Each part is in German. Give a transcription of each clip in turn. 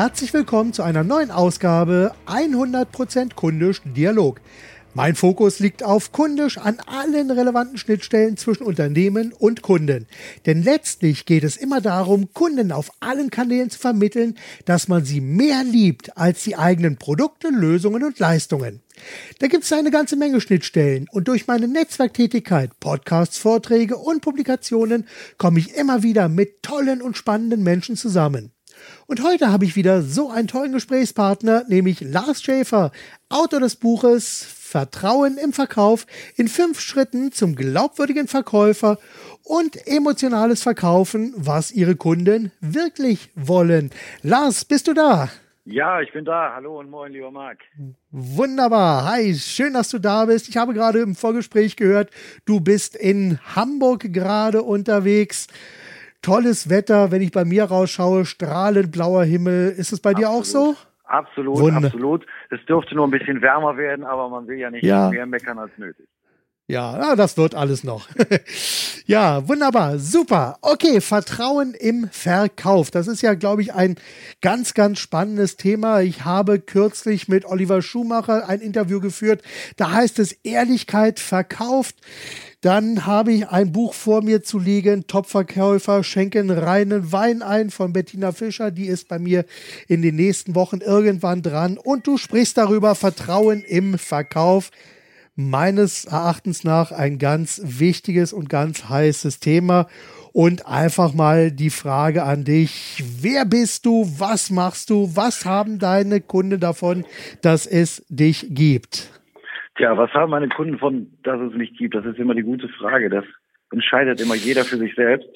Herzlich willkommen zu einer neuen Ausgabe 100% kundisch Dialog. Mein Fokus liegt auf kundisch an allen relevanten Schnittstellen zwischen Unternehmen und Kunden. Denn letztlich geht es immer darum, Kunden auf allen Kanälen zu vermitteln, dass man sie mehr liebt als die eigenen Produkte, Lösungen und Leistungen. Da gibt es eine ganze Menge Schnittstellen und durch meine Netzwerktätigkeit, Podcasts, Vorträge und Publikationen komme ich immer wieder mit tollen und spannenden Menschen zusammen. Und heute habe ich wieder so einen tollen Gesprächspartner, nämlich Lars Schäfer, Autor des Buches Vertrauen im Verkauf in fünf Schritten zum glaubwürdigen Verkäufer und emotionales Verkaufen, was Ihre Kunden wirklich wollen. Lars, bist du da? Ja, ich bin da. Hallo und moin, lieber Marc. Wunderbar. Hi, schön, dass du da bist. Ich habe gerade im Vorgespräch gehört, du bist in Hamburg gerade unterwegs tolles Wetter, wenn ich bei mir rausschaue, strahlend blauer Himmel. Ist es bei absolut, dir auch so? Absolut, Wunder. absolut. Es dürfte nur ein bisschen wärmer werden, aber man will ja nicht ja. mehr meckern als nötig. Ja, ja, das wird alles noch. ja, wunderbar, super. Okay, Vertrauen im Verkauf. Das ist ja, glaube ich, ein ganz, ganz spannendes Thema. Ich habe kürzlich mit Oliver Schumacher ein Interview geführt. Da heißt es Ehrlichkeit verkauft. Dann habe ich ein Buch vor mir zu liegen, Topverkäufer schenken reinen Wein ein von Bettina Fischer. Die ist bei mir in den nächsten Wochen irgendwann dran. Und du sprichst darüber Vertrauen im Verkauf. Meines Erachtens nach ein ganz wichtiges und ganz heißes Thema. Und einfach mal die Frage an dich. Wer bist du? Was machst du? Was haben deine Kunden davon, dass es dich gibt? Tja, was haben meine Kunden von, dass es mich gibt? Das ist immer die gute Frage. Das entscheidet immer jeder für sich selbst.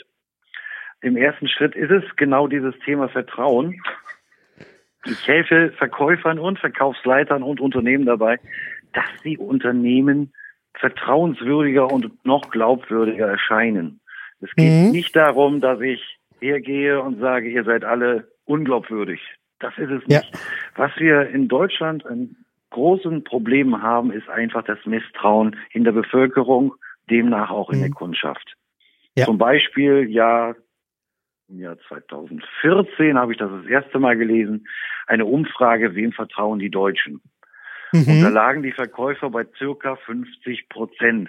Im ersten Schritt ist es genau dieses Thema Vertrauen. Ich helfe Verkäufern und Verkaufsleitern und Unternehmen dabei, dass sie Unternehmen vertrauenswürdiger und noch glaubwürdiger erscheinen. Es geht mhm. nicht darum, dass ich hergehe und sage, ihr seid alle unglaubwürdig. Das ist es nicht. Ja. Was wir in Deutschland ein großen Problem haben, ist einfach das Misstrauen in der Bevölkerung, demnach auch in mhm. der Kundschaft. Ja. Zum Beispiel, ja, im Jahr 2014 habe ich das das erste Mal gelesen, eine Umfrage, wem vertrauen die Deutschen? Mhm. Und da lagen die Verkäufer bei circa 50 Prozent.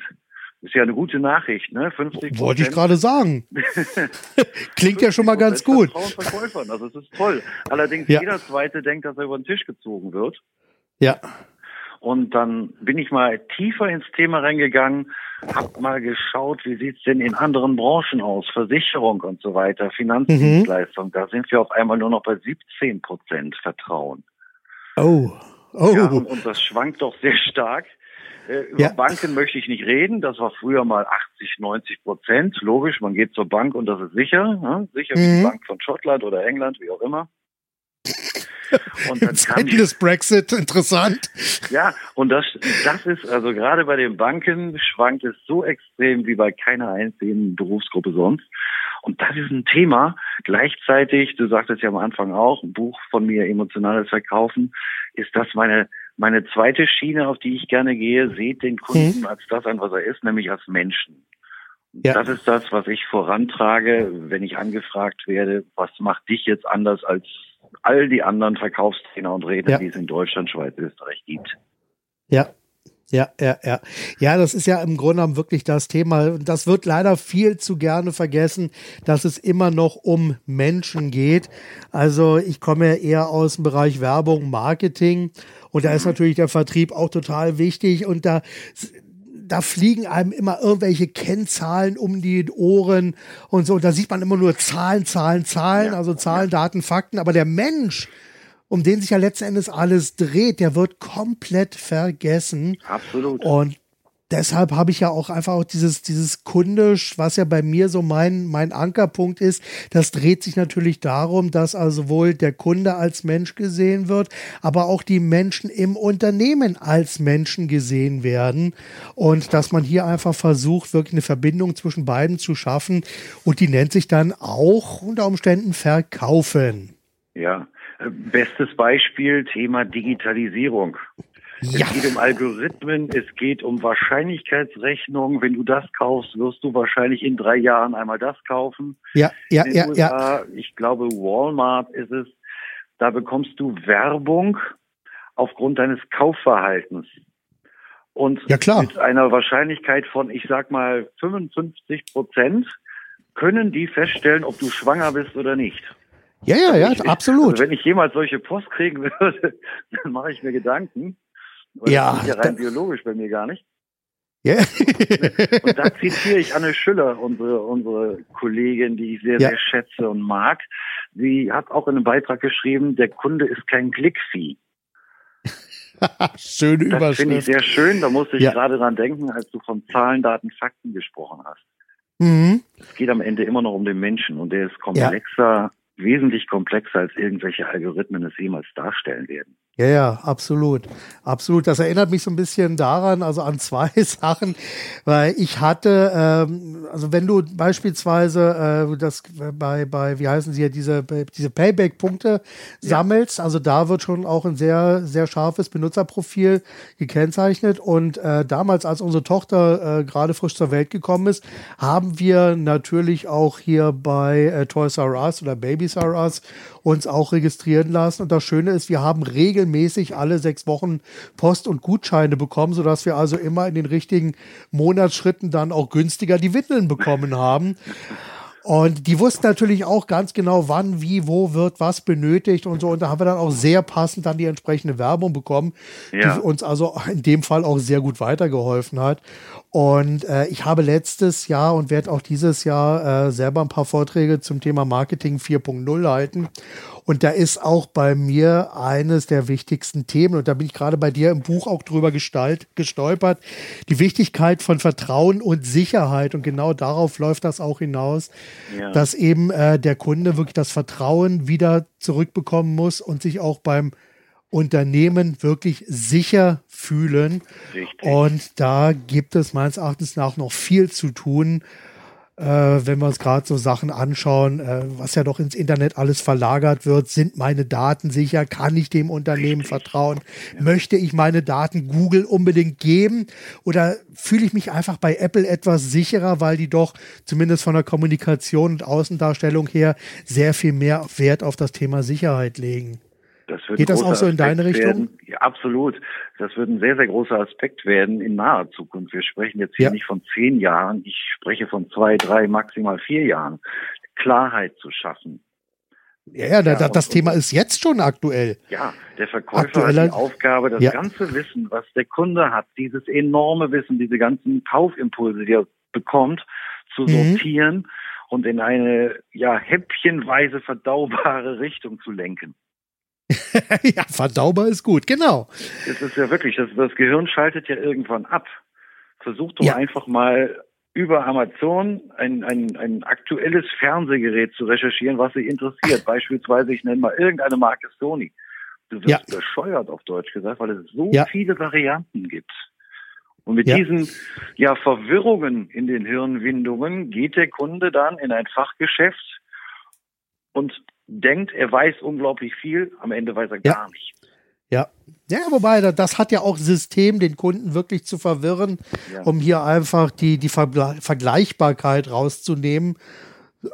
Ist ja eine gute Nachricht, ne? 50 Wollte ich gerade sagen. Klingt ja schon mal ganz gut. Verkäufern, also es ist toll. Allerdings ja. jeder Zweite denkt, dass er über den Tisch gezogen wird. Ja. Und dann bin ich mal tiefer ins Thema reingegangen, hab mal geschaut, wie sieht's denn in anderen Branchen aus, Versicherung und so weiter, Finanzdienstleistung. Mhm. Da sind wir auf einmal nur noch bei 17 Prozent Vertrauen. Oh, oh. Ja, und das schwankt doch sehr stark. Äh, über ja. Banken möchte ich nicht reden. Das war früher mal 80, 90 Prozent. Logisch, man geht zur Bank und das ist sicher. Ne? Sicher mhm. wie die Bank von Schottland oder England, wie auch immer. Und dann Zeiten des Brexit, interessant. Ja, und das, das ist, also gerade bei den Banken schwankt es so extrem wie bei keiner einzigen Berufsgruppe sonst. Und das ist ein Thema. Gleichzeitig, du sagtest ja am Anfang auch, ein Buch von mir, Emotionales Verkaufen, ist das meine, meine zweite Schiene, auf die ich gerne gehe. Seht den Kunden hm. als das an, was er ist, nämlich als Menschen. Ja. Das ist das, was ich vorantrage, wenn ich angefragt werde, was macht dich jetzt anders als all die anderen Verkaufstrainer und Redner, ja. die es in Deutschland, Schweiz, Österreich gibt. Ja, ja, ja, ja. Ja, das ist ja im Grunde genommen wirklich das Thema. Das wird leider viel zu gerne vergessen, dass es immer noch um Menschen geht. Also ich komme ja eher aus dem Bereich Werbung, Marketing und da ist natürlich der Vertrieb auch total wichtig und da da fliegen einem immer irgendwelche Kennzahlen um die Ohren und so. Da sieht man immer nur Zahlen, Zahlen, Zahlen, ja, also Zahlen, ja. Daten, Fakten. Aber der Mensch, um den sich ja letzten Endes alles dreht, der wird komplett vergessen. Absolut. Und deshalb habe ich ja auch einfach auch dieses, dieses Kundisch, was ja bei mir so mein, mein Ankerpunkt ist, das dreht sich natürlich darum, dass also sowohl der Kunde als Mensch gesehen wird, aber auch die Menschen im Unternehmen als Menschen gesehen werden und dass man hier einfach versucht, wirklich eine Verbindung zwischen beiden zu schaffen und die nennt sich dann auch unter Umständen Verkaufen. Ja, äh, bestes Beispiel Thema Digitalisierung. Ja. Es geht um Algorithmen, es geht um Wahrscheinlichkeitsrechnung. Wenn du das kaufst, wirst du wahrscheinlich in drei Jahren einmal das kaufen. Ja, ja, ja, USA, ja. Ich glaube, Walmart ist es. da bekommst du Werbung aufgrund deines Kaufverhaltens. Und ja, mit einer Wahrscheinlichkeit von, ich sag mal, 55 Prozent können die feststellen, ob du schwanger bist oder nicht. Ja, ja, ja, ich, absolut. Also wenn ich jemals solche Post kriegen würde, dann mache ich mir Gedanken. Weil ja. Das ist ja rein biologisch bei mir gar nicht. Ja. und da zitiere ich Anne Schüller, unsere, unsere Kollegin, die ich sehr, ja. sehr schätze und mag. Sie hat auch in einem Beitrag geschrieben, der Kunde ist kein Klickvieh. Schöne Überschrift. Das finde ich sehr schön. Da musste ich ja. gerade dran denken, als du von Zahlen, Daten, Fakten gesprochen hast. Mhm. Es geht am Ende immer noch um den Menschen und der ist komplexer, ja. wesentlich komplexer, als irgendwelche Algorithmen es jemals darstellen werden. Ja, ja, absolut. Absolut. Das erinnert mich so ein bisschen daran, also an zwei Sachen, weil ich hatte, ähm, also wenn du beispielsweise äh, das bei, bei, wie heißen sie ja, diese, diese Payback-Punkte ja. sammelst, also da wird schon auch ein sehr, sehr scharfes Benutzerprofil gekennzeichnet. Und äh, damals, als unsere Tochter äh, gerade frisch zur Welt gekommen ist, haben wir natürlich auch hier bei äh, Toys R Us oder Babies R Us uns auch registrieren lassen. Und das Schöne ist, wir haben regelmäßig alle sechs Wochen Post- und Gutscheine bekommen, sodass wir also immer in den richtigen Monatsschritten dann auch günstiger die Windeln bekommen haben. Und die wussten natürlich auch ganz genau, wann, wie, wo wird was benötigt und so. Und da haben wir dann auch sehr passend dann die entsprechende Werbung bekommen, ja. die uns also in dem Fall auch sehr gut weitergeholfen hat. Und äh, ich habe letztes Jahr und werde auch dieses Jahr äh, selber ein paar Vorträge zum Thema Marketing 4.0 halten. Und da ist auch bei mir eines der wichtigsten Themen, und da bin ich gerade bei dir im Buch auch drüber gestalt, gestolpert, die Wichtigkeit von Vertrauen und Sicherheit. Und genau darauf läuft das auch hinaus, ja. dass eben äh, der Kunde wirklich das Vertrauen wieder zurückbekommen muss und sich auch beim Unternehmen wirklich sicher fühlen. Richtig. Und da gibt es meines Erachtens nach noch viel zu tun, äh, wenn wir uns gerade so Sachen anschauen, äh, was ja doch ins Internet alles verlagert wird. Sind meine Daten sicher? Kann ich dem Unternehmen Richtig. vertrauen? Ja. Möchte ich meine Daten Google unbedingt geben? Oder fühle ich mich einfach bei Apple etwas sicherer, weil die doch zumindest von der Kommunikation und Außendarstellung her sehr viel mehr Wert auf das Thema Sicherheit legen? Das Geht das auch so in deine Richtung? Werden. Ja, absolut. Das wird ein sehr, sehr großer Aspekt werden in naher Zukunft. Wir sprechen jetzt hier ja. nicht von zehn Jahren, ich spreche von zwei, drei, maximal vier Jahren. Klarheit zu schaffen. Ja, ja, ja das Thema ist jetzt schon aktuell. Ja, der Verkäufer Aktueller, hat die Aufgabe, das ja. ganze Wissen, was der Kunde hat, dieses enorme Wissen, diese ganzen Kaufimpulse, die er bekommt, zu mhm. sortieren und in eine ja häppchenweise verdaubare Richtung zu lenken. ja, verdaubar ist gut, genau. Das ist ja wirklich, das, das Gehirn schaltet ja irgendwann ab. Versuch doch ja. einfach mal über Amazon ein, ein, ein aktuelles Fernsehgerät zu recherchieren, was Sie interessiert. Beispielsweise, ich nenne mal irgendeine Marke Sony. Du wirst ja. bescheuert auf Deutsch gesagt, weil es so ja. viele Varianten gibt. Und mit ja. diesen ja, Verwirrungen in den Hirnwindungen geht der Kunde dann in ein Fachgeschäft und denkt, er weiß unglaublich viel, am Ende weiß er ja. gar nicht. Ja. Ja, wobei, das hat ja auch System, den Kunden wirklich zu verwirren, ja. um hier einfach die, die Vergleichbarkeit rauszunehmen.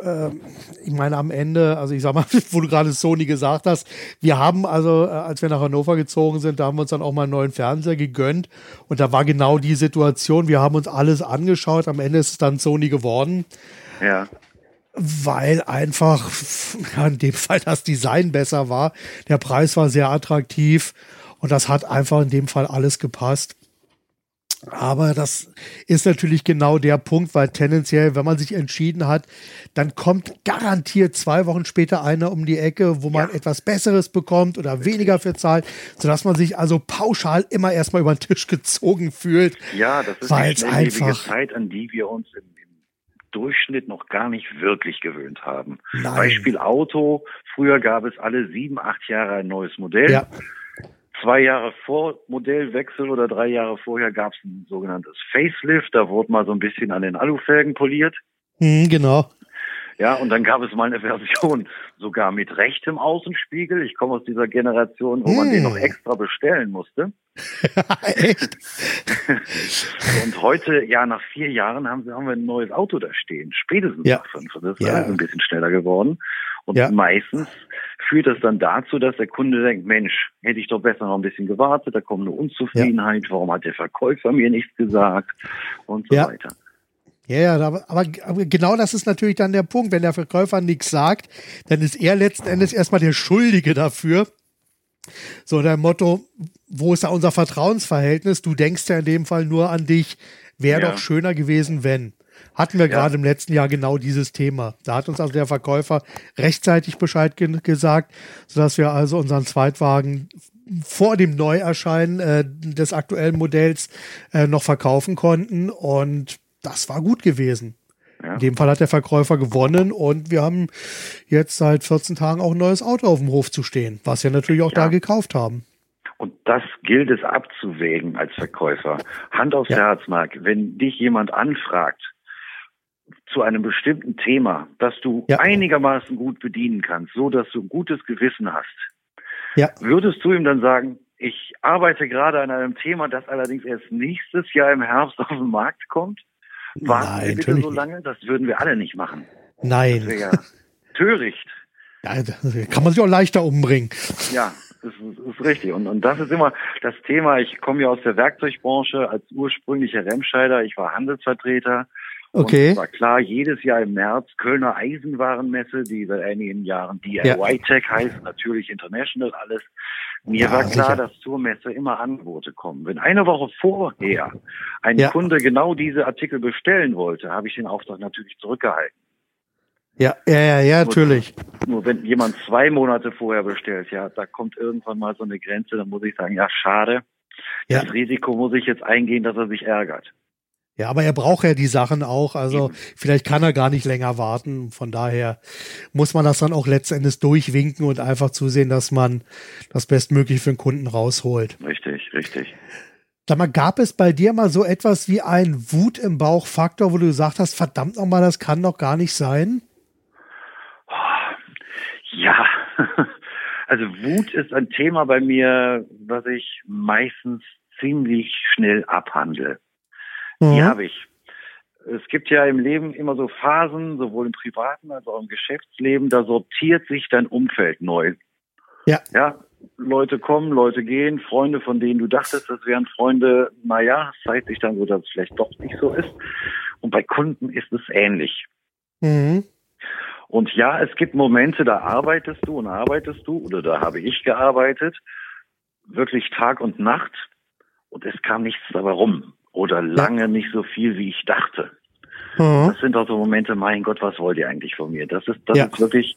Ähm, ich meine, am Ende, also ich sag mal, wo du gerade Sony gesagt hast, wir haben also, äh, als wir nach Hannover gezogen sind, da haben wir uns dann auch mal einen neuen Fernseher gegönnt und da war genau die Situation, wir haben uns alles angeschaut, am Ende ist es dann Sony geworden. Ja weil einfach ja, in dem Fall das Design besser war. Der Preis war sehr attraktiv und das hat einfach in dem Fall alles gepasst. Aber das ist natürlich genau der Punkt, weil tendenziell, wenn man sich entschieden hat, dann kommt garantiert zwei Wochen später einer um die Ecke, wo man ja. etwas Besseres bekommt oder weniger für zahlt, sodass man sich also pauschal immer erstmal über den Tisch gezogen fühlt. Ja, das ist eine einfach Zeit, an die wir uns im Durchschnitt noch gar nicht wirklich gewöhnt haben. Nein. Beispiel Auto. Früher gab es alle sieben, acht Jahre ein neues Modell. Ja. Zwei Jahre vor Modellwechsel oder drei Jahre vorher gab es ein sogenanntes Facelift. Da wurde mal so ein bisschen an den Alufelgen poliert. Mhm, genau. Ja, und dann gab es mal eine Version sogar mit rechtem Außenspiegel. Ich komme aus dieser Generation, wo mm. man den noch hm. extra bestellen musste. Echt? und heute, ja, nach vier Jahren haben, wir, haben wir ein neues Auto da stehen. Spätestens ja. nach fünf. Das ist ja. ein bisschen schneller geworden. Und ja. meistens führt das dann dazu, dass der Kunde denkt, Mensch, hätte ich doch besser noch ein bisschen gewartet, da kommt eine Unzufriedenheit, warum hat der Verkäufer mir nichts gesagt und so weiter. Ja, ja, aber, aber, genau das ist natürlich dann der Punkt. Wenn der Verkäufer nichts sagt, dann ist er letzten Endes erstmal der Schuldige dafür. So der Motto, wo ist da unser Vertrauensverhältnis? Du denkst ja in dem Fall nur an dich. Wäre ja. doch schöner gewesen, wenn. Hatten wir ja. gerade im letzten Jahr genau dieses Thema. Da hat uns also der Verkäufer rechtzeitig Bescheid ge gesagt, sodass wir also unseren Zweitwagen vor dem Neuerscheinen äh, des aktuellen Modells äh, noch verkaufen konnten. Und das war gut gewesen. Ja. In dem Fall hat der Verkäufer gewonnen und wir haben jetzt seit 14 Tagen auch ein neues Auto auf dem Hof zu stehen, was wir natürlich auch ja. da gekauft haben. Und das gilt es abzuwägen als Verkäufer. Hand aufs ja. Herz, Marc. Wenn dich jemand anfragt zu einem bestimmten Thema, das du ja. einigermaßen gut bedienen kannst, so dass du ein gutes Gewissen hast, ja. würdest du ihm dann sagen, ich arbeite gerade an einem Thema, das allerdings erst nächstes Jahr im Herbst auf den Markt kommt? Warten Nein, wir bitte so lange? Das würden wir alle nicht machen. Nein. Das ja töricht. Ja, kann man sich auch leichter umbringen. Ja, das ist, das ist richtig. Und, und das ist immer das Thema. Ich komme ja aus der Werkzeugbranche als ursprünglicher Remscheider. Ich war Handelsvertreter. Okay. Und war klar, jedes Jahr im März Kölner Eisenwarenmesse, die seit einigen Jahren DIY Tech ja. heißt, natürlich international alles. Mir ja, war klar, sicher. dass zur Messe immer Angebote kommen. Wenn eine Woche vorher ein ja. Kunde genau diese Artikel bestellen wollte, habe ich den Auftrag natürlich zurückgehalten. Ja, ja, ja, ja, natürlich. Nur wenn jemand zwei Monate vorher bestellt, ja, da kommt irgendwann mal so eine Grenze, dann muss ich sagen, ja, schade. Ja. Das Risiko muss ich jetzt eingehen, dass er sich ärgert. Ja, aber er braucht ja die Sachen auch. Also vielleicht kann er gar nicht länger warten. Von daher muss man das dann auch letztendlich durchwinken und einfach zusehen, dass man das bestmöglich für den Kunden rausholt. Richtig, richtig. Sag mal, gab es bei dir mal so etwas wie ein Wut im Bauch-Faktor, wo du gesagt hast, verdammt nochmal, das kann doch gar nicht sein? Ja, also Wut ist ein Thema bei mir, was ich meistens ziemlich schnell abhandle. Mhm. Die habe ich. Es gibt ja im Leben immer so Phasen, sowohl im privaten als auch im Geschäftsleben, da sortiert sich dein Umfeld neu. Ja. Ja, Leute kommen, Leute gehen, Freunde, von denen du dachtest, das wären Freunde, naja, es zeigt sich dann so, dass es vielleicht doch nicht so ist. Und bei Kunden ist es ähnlich. Mhm. Und ja, es gibt Momente, da arbeitest du und arbeitest du, oder da habe ich gearbeitet, wirklich Tag und Nacht, und es kam nichts dabei rum oder lange nicht so viel, wie ich dachte. Mhm. Das sind auch so Momente, mein Gott, was wollt ihr eigentlich von mir? Das ist, das ja. ist wirklich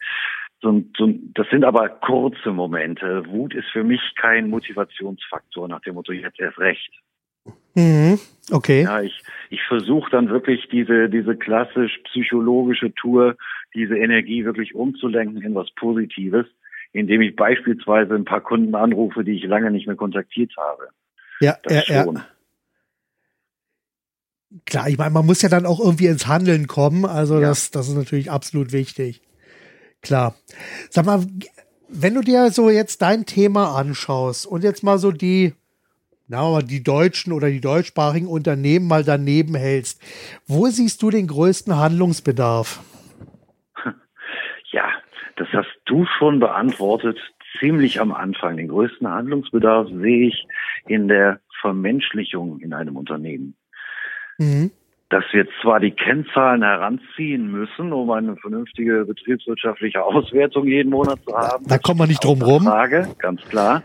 so ein, so das sind aber kurze Momente. Wut ist für mich kein Motivationsfaktor nach dem Motto, jetzt erst recht. Mhm. Okay. Ja, ich, ich versuche dann wirklich diese, diese klassisch psychologische Tour, diese Energie wirklich umzulenken in was Positives, indem ich beispielsweise ein paar Kunden anrufe, die ich lange nicht mehr kontaktiert habe. Ja, das ja, schon. ja klar, ich meine, man muss ja dann auch irgendwie ins Handeln kommen. Also ja. das, das ist natürlich absolut wichtig. Klar. Sag mal, wenn du dir so jetzt dein Thema anschaust und jetzt mal so die, na, die deutschen oder die deutschsprachigen Unternehmen mal daneben hältst, wo siehst du den größten Handlungsbedarf? Ja, das hast du schon beantwortet, ziemlich am Anfang. Den größten Handlungsbedarf sehe ich in der Vermenschlichung in einem Unternehmen. Mhm. Dass wir zwar die Kennzahlen heranziehen müssen, um eine vernünftige betriebswirtschaftliche Auswertung jeden Monat zu haben. Da, da kommt man nicht drum rum. Frage, ganz klar.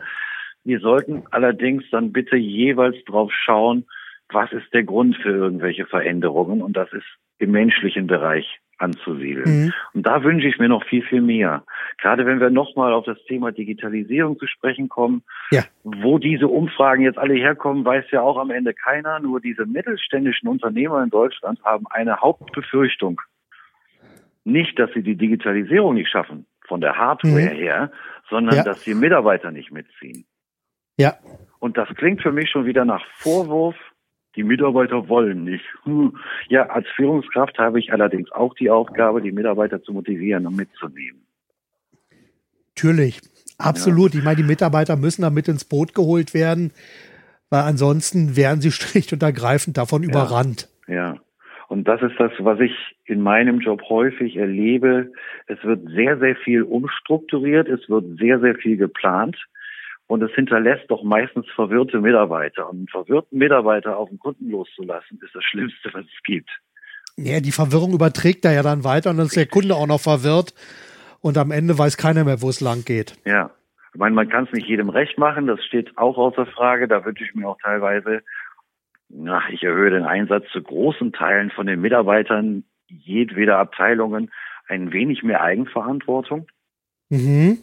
Wir sollten allerdings dann bitte jeweils drauf schauen, was ist der Grund für irgendwelche Veränderungen und das ist im menschlichen Bereich anzusiedeln. Mhm. Und da wünsche ich mir noch viel, viel mehr. Gerade wenn wir nochmal auf das Thema Digitalisierung zu sprechen kommen, ja. wo diese Umfragen jetzt alle herkommen, weiß ja auch am Ende keiner. Nur diese mittelständischen Unternehmer in Deutschland haben eine Hauptbefürchtung. Nicht, dass sie die Digitalisierung nicht schaffen, von der Hardware mhm. her, sondern ja. dass die Mitarbeiter nicht mitziehen. Ja. Und das klingt für mich schon wieder nach Vorwurf die Mitarbeiter wollen nicht. Hm. Ja, als Führungskraft habe ich allerdings auch die Aufgabe, die Mitarbeiter zu motivieren und mitzunehmen. Natürlich, absolut. Ja. Ich meine, die Mitarbeiter müssen da mit ins Boot geholt werden, weil ansonsten wären sie schlicht und ergreifend davon ja. überrannt. Ja. Und das ist das, was ich in meinem Job häufig erlebe. Es wird sehr, sehr viel umstrukturiert, es wird sehr, sehr viel geplant und es hinterlässt doch meistens verwirrte Mitarbeiter. Und einen verwirrten Mitarbeiter auf den Kunden loszulassen, ist das Schlimmste, was es gibt. Ja, die Verwirrung überträgt er ja dann weiter und dann ist der Kunde auch noch verwirrt und am Ende weiß keiner mehr, wo es lang geht. Ja. Ich meine, man kann es nicht jedem recht machen, das steht auch außer Frage. Da wünsche ich mir auch teilweise, na, ich erhöhe den Einsatz zu großen Teilen von den Mitarbeitern jedweder Abteilungen ein wenig mehr Eigenverantwortung. Mhm.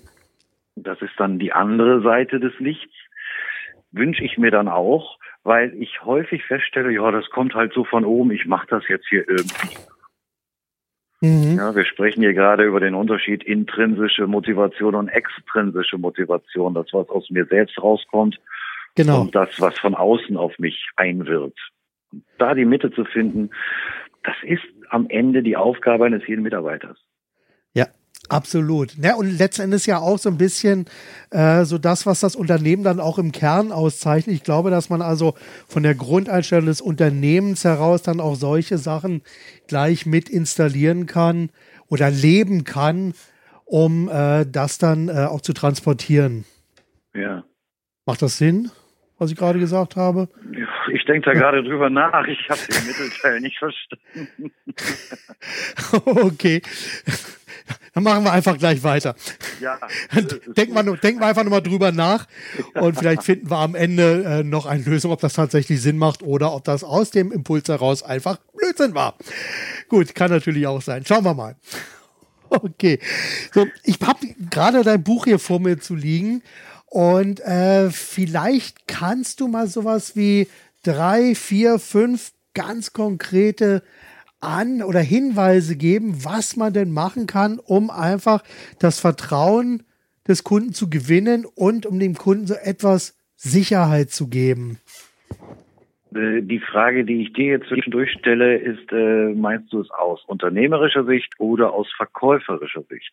Das ist dann die andere Seite des Lichts. Wünsche ich mir dann auch, weil ich häufig feststelle, ja, das kommt halt so von oben, ich mache das jetzt hier irgendwie. Mhm. Ja, wir sprechen hier gerade über den Unterschied intrinsische Motivation und extrinsische Motivation, das, was aus mir selbst rauskommt genau. und das, was von außen auf mich einwirkt. Da die Mitte zu finden, das ist am Ende die Aufgabe eines jeden Mitarbeiters. Absolut. Ja, und letzten Endes ja auch so ein bisschen äh, so das, was das Unternehmen dann auch im Kern auszeichnet. Ich glaube, dass man also von der Grundeinstellung des Unternehmens heraus dann auch solche Sachen gleich mit installieren kann oder leben kann, um äh, das dann äh, auch zu transportieren. Ja. Macht das Sinn, was ich gerade gesagt habe? Ich denke da gerade drüber nach. Ich habe den Mittelteil nicht verstanden. okay. Dann machen wir einfach gleich weiter. Ja. Denken wir, denken wir einfach nochmal drüber nach und vielleicht finden wir am Ende äh, noch eine Lösung, ob das tatsächlich Sinn macht oder ob das aus dem Impuls heraus einfach Blödsinn war. Gut, kann natürlich auch sein. Schauen wir mal. Okay. So, ich habe gerade dein Buch hier vor mir zu liegen und äh, vielleicht kannst du mal sowas wie drei, vier, fünf ganz konkrete an oder Hinweise geben, was man denn machen kann, um einfach das Vertrauen des Kunden zu gewinnen und um dem Kunden so etwas Sicherheit zu geben? Äh, die Frage, die ich dir jetzt zwischendurch stelle, ist, äh, meinst du es aus unternehmerischer Sicht oder aus verkäuferischer Sicht?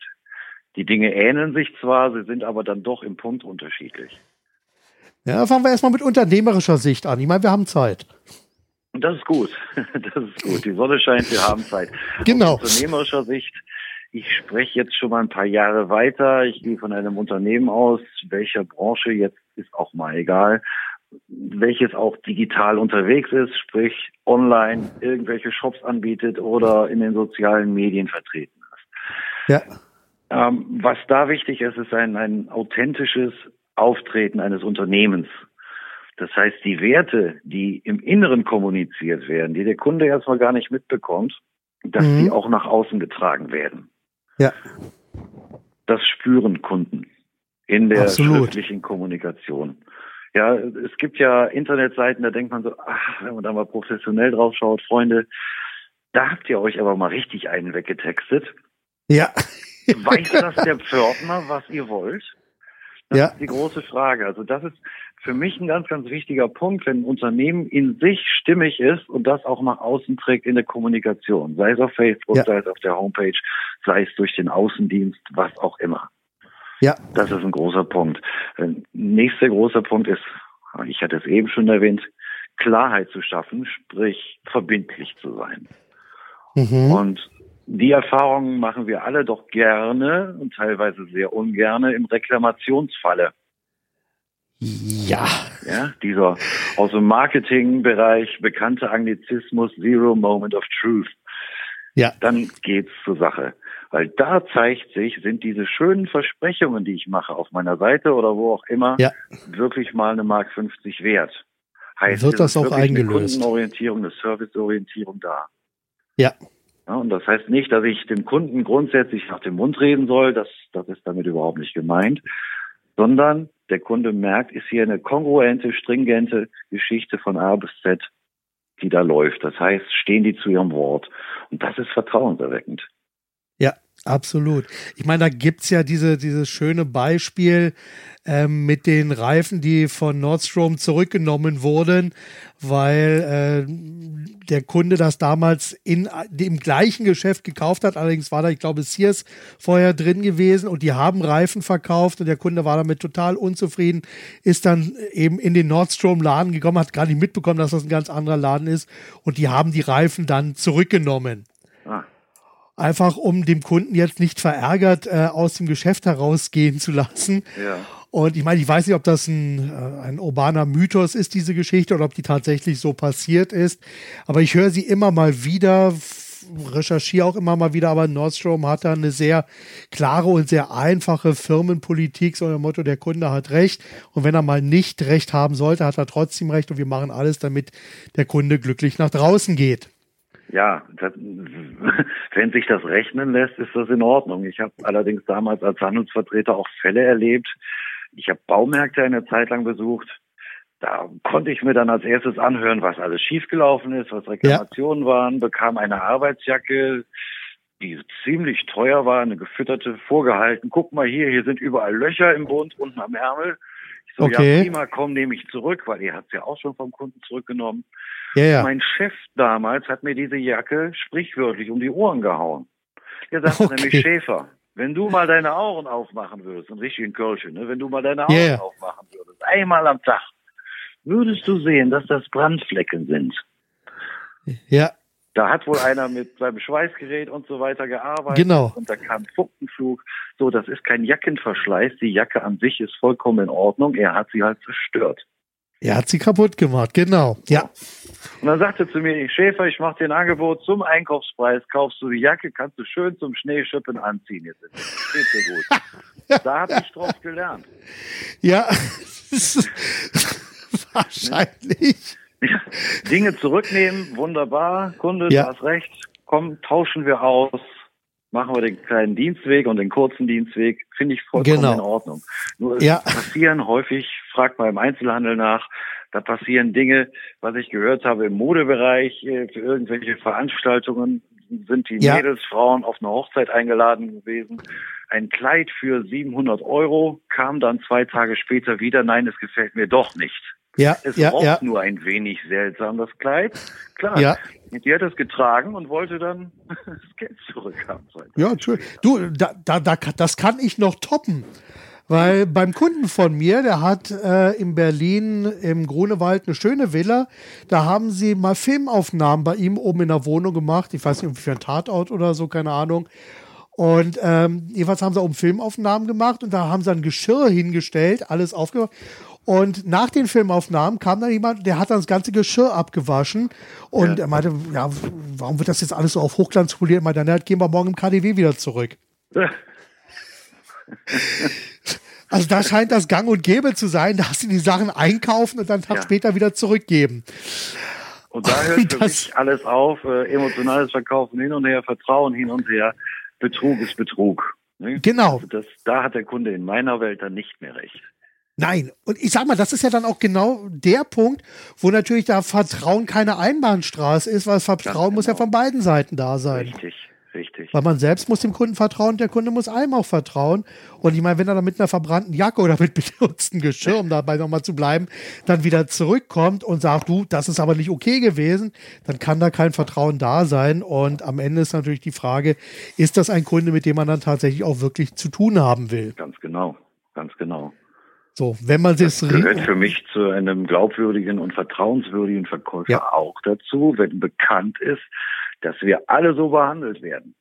Die Dinge ähneln sich zwar, sie sind aber dann doch im Punkt unterschiedlich. Ja, fangen wir erstmal mit unternehmerischer Sicht an. Ich meine, wir haben Zeit. Das ist gut. Das ist gut. Die Sonne scheint, wir haben Zeit. Genau. Aus unternehmerischer Sicht, ich spreche jetzt schon mal ein paar Jahre weiter. Ich gehe von einem Unternehmen aus, welcher Branche jetzt ist auch mal egal, welches auch digital unterwegs ist, sprich online irgendwelche Shops anbietet oder in den sozialen Medien vertreten ist. Ja. Ähm, was da wichtig ist, ist ein, ein authentisches Auftreten eines Unternehmens. Das heißt, die Werte, die im Inneren kommuniziert werden, die der Kunde erstmal gar nicht mitbekommt, dass mhm. die auch nach außen getragen werden. Ja. Das spüren Kunden in der Absolut. schriftlichen Kommunikation. Ja, es gibt ja Internetseiten, da denkt man so, ach, wenn man da mal professionell drauf schaut, Freunde, da habt ihr euch aber mal richtig einen weggetextet. Ja. Weiß das der Pförtner, was ihr wollt? Das ja. ist die große Frage. Also das ist für mich ein ganz, ganz wichtiger Punkt, wenn ein Unternehmen in sich stimmig ist und das auch nach außen trägt in der Kommunikation, sei es auf Facebook, ja. sei es auf der Homepage, sei es durch den Außendienst, was auch immer. Ja. Das ist ein großer Punkt. Nächster großer Punkt ist, ich hatte es eben schon erwähnt, Klarheit zu schaffen, sprich verbindlich zu sein. Mhm. Und die Erfahrungen machen wir alle doch gerne und teilweise sehr ungerne im Reklamationsfalle. Ja. Ja, dieser aus dem Marketingbereich bekannte Anglizismus Zero Moment of Truth. Ja. Dann geht's zur Sache. Weil da zeigt sich, sind diese schönen Versprechungen, die ich mache auf meiner Seite oder wo auch immer, ja. wirklich mal eine Mark 50 wert. Heißt, wird das auch eingelöst? Eine Kundenorientierung, eine Serviceorientierung da. Ja. Ja. Und das heißt nicht, dass ich dem Kunden grundsätzlich nach dem Mund reden soll. Das, das ist damit überhaupt nicht gemeint. Sondern der Kunde merkt, ist hier eine kongruente, stringente Geschichte von A bis Z, die da läuft. Das heißt, stehen die zu ihrem Wort. Und das ist vertrauenserweckend. Absolut. Ich meine, da gibt's ja diese, dieses schöne Beispiel ähm, mit den Reifen, die von Nordstrom zurückgenommen wurden, weil äh, der Kunde das damals in dem gleichen Geschäft gekauft hat. Allerdings war da, ich glaube, Sears vorher drin gewesen und die haben Reifen verkauft und der Kunde war damit total unzufrieden, ist dann eben in den Nordstrom-Laden gekommen, hat gar nicht mitbekommen, dass das ein ganz anderer Laden ist und die haben die Reifen dann zurückgenommen. Ah einfach um dem Kunden jetzt nicht verärgert äh, aus dem Geschäft herausgehen zu lassen. Ja. Und ich meine, ich weiß nicht, ob das ein, äh, ein urbaner Mythos ist, diese Geschichte, oder ob die tatsächlich so passiert ist. Aber ich höre sie immer mal wieder, recherchiere auch immer mal wieder, aber Nordstrom hat da eine sehr klare und sehr einfache Firmenpolitik, so dem Motto, der Kunde hat recht. Und wenn er mal nicht recht haben sollte, hat er trotzdem recht und wir machen alles, damit der Kunde glücklich nach draußen geht. Ja, das, wenn sich das rechnen lässt, ist das in Ordnung. Ich habe allerdings damals als Handelsvertreter auch Fälle erlebt. Ich habe Baumärkte eine Zeit lang besucht. Da konnte ich mir dann als erstes anhören, was alles schiefgelaufen ist, was Reklamationen ja. waren, bekam eine Arbeitsjacke, die ziemlich teuer war, eine gefütterte, vorgehalten. Guck mal hier, hier sind überall Löcher im Bund, unten am Ärmel. Ich so, okay. ja prima, komm, nehme ich zurück, weil ihr es ja auch schon vom Kunden zurückgenommen. Ja, ja. Mein Chef damals hat mir diese Jacke sprichwörtlich um die Ohren gehauen. Der sagte okay. nämlich, Schäfer, wenn du mal deine Augen aufmachen würdest, und richtig in ne, wenn du mal deine Augen yeah. aufmachen würdest, einmal am Tag, würdest du sehen, dass das Brandflecken sind. Ja. Da hat wohl einer mit seinem Schweißgerät und so weiter gearbeitet. Genau. Und da kam Funkenflug. So, das ist kein Jackenverschleiß. Die Jacke an sich ist vollkommen in Ordnung. Er hat sie halt zerstört. Er hat sie kaputt gemacht, genau. Ja. Und dann sagte zu mir, Schäfer, ich mache dir ein Angebot zum Einkaufspreis, kaufst du die Jacke, kannst du schön zum Schneeschippen anziehen. Jetzt steht dir gut. da habe ich drauf gelernt. Ja, wahrscheinlich. Ja. Dinge zurücknehmen, wunderbar. Kunde, ja. du hast recht. Komm, tauschen wir aus machen wir den kleinen Dienstweg und den kurzen Dienstweg, finde ich vollkommen genau. in Ordnung. Nur es ja. passieren häufig, fragt mal im Einzelhandel nach, da passieren Dinge, was ich gehört habe im Modebereich, äh, für irgendwelche Veranstaltungen sind die ja. Mädels, Frauen auf eine Hochzeit eingeladen gewesen. Ein Kleid für 700 Euro kam dann zwei Tage später wieder, nein, es gefällt mir doch nicht. Ja, es ja, roch ja. nur ein wenig seltsam, das Kleid. Klar, ja. die hat es getragen und wollte dann das Geld zurückhaben. Ja, natürlich. Du, da, da, da, das kann ich noch toppen. Weil beim Kunden von mir, der hat äh, in Berlin im Grunewald eine schöne Villa. Da haben sie mal Filmaufnahmen bei ihm oben in der Wohnung gemacht. Ich weiß nicht, für ein Tatort oder so, keine Ahnung. Und ähm, jedenfalls haben sie oben Filmaufnahmen gemacht und da haben sie ein Geschirr hingestellt, alles aufgemacht. Und nach den Filmaufnahmen kam dann jemand, der hat dann das ganze Geschirr abgewaschen und ja. er meinte, ja, warum wird das jetzt alles so auf Hochglanz poliert? Er meinte, gehen wir morgen im KDW wieder zurück. also da scheint das Gang und Gäbe zu sein, dass sie die Sachen einkaufen und dann einen Tag ja. später wieder zurückgeben. Und da hört für das, mich alles auf, äh, emotionales Verkaufen hin und her, Vertrauen hin und her, Betrug ist Betrug. Ne? Genau. Also das, da hat der Kunde in meiner Welt dann nicht mehr recht. Nein, und ich sag mal, das ist ja dann auch genau der Punkt, wo natürlich da Vertrauen keine Einbahnstraße ist, weil Vertrauen genau. muss ja genau. von beiden Seiten da sein. Richtig, richtig. Weil man selbst muss dem Kunden vertrauen, der Kunde muss einem auch vertrauen. Und ich meine, wenn er dann mit einer verbrannten Jacke oder mit benutztem Geschirr, um dabei nochmal zu bleiben, dann wieder zurückkommt und sagt, du, das ist aber nicht okay gewesen, dann kann da kein Vertrauen da sein. Und am Ende ist natürlich die Frage, ist das ein Kunde, mit dem man dann tatsächlich auch wirklich zu tun haben will? Ganz genau, ganz genau. So, wenn man das gehört für mich zu einem glaubwürdigen und vertrauenswürdigen Verkäufer ja. auch dazu, wenn bekannt ist, dass wir alle so behandelt werden.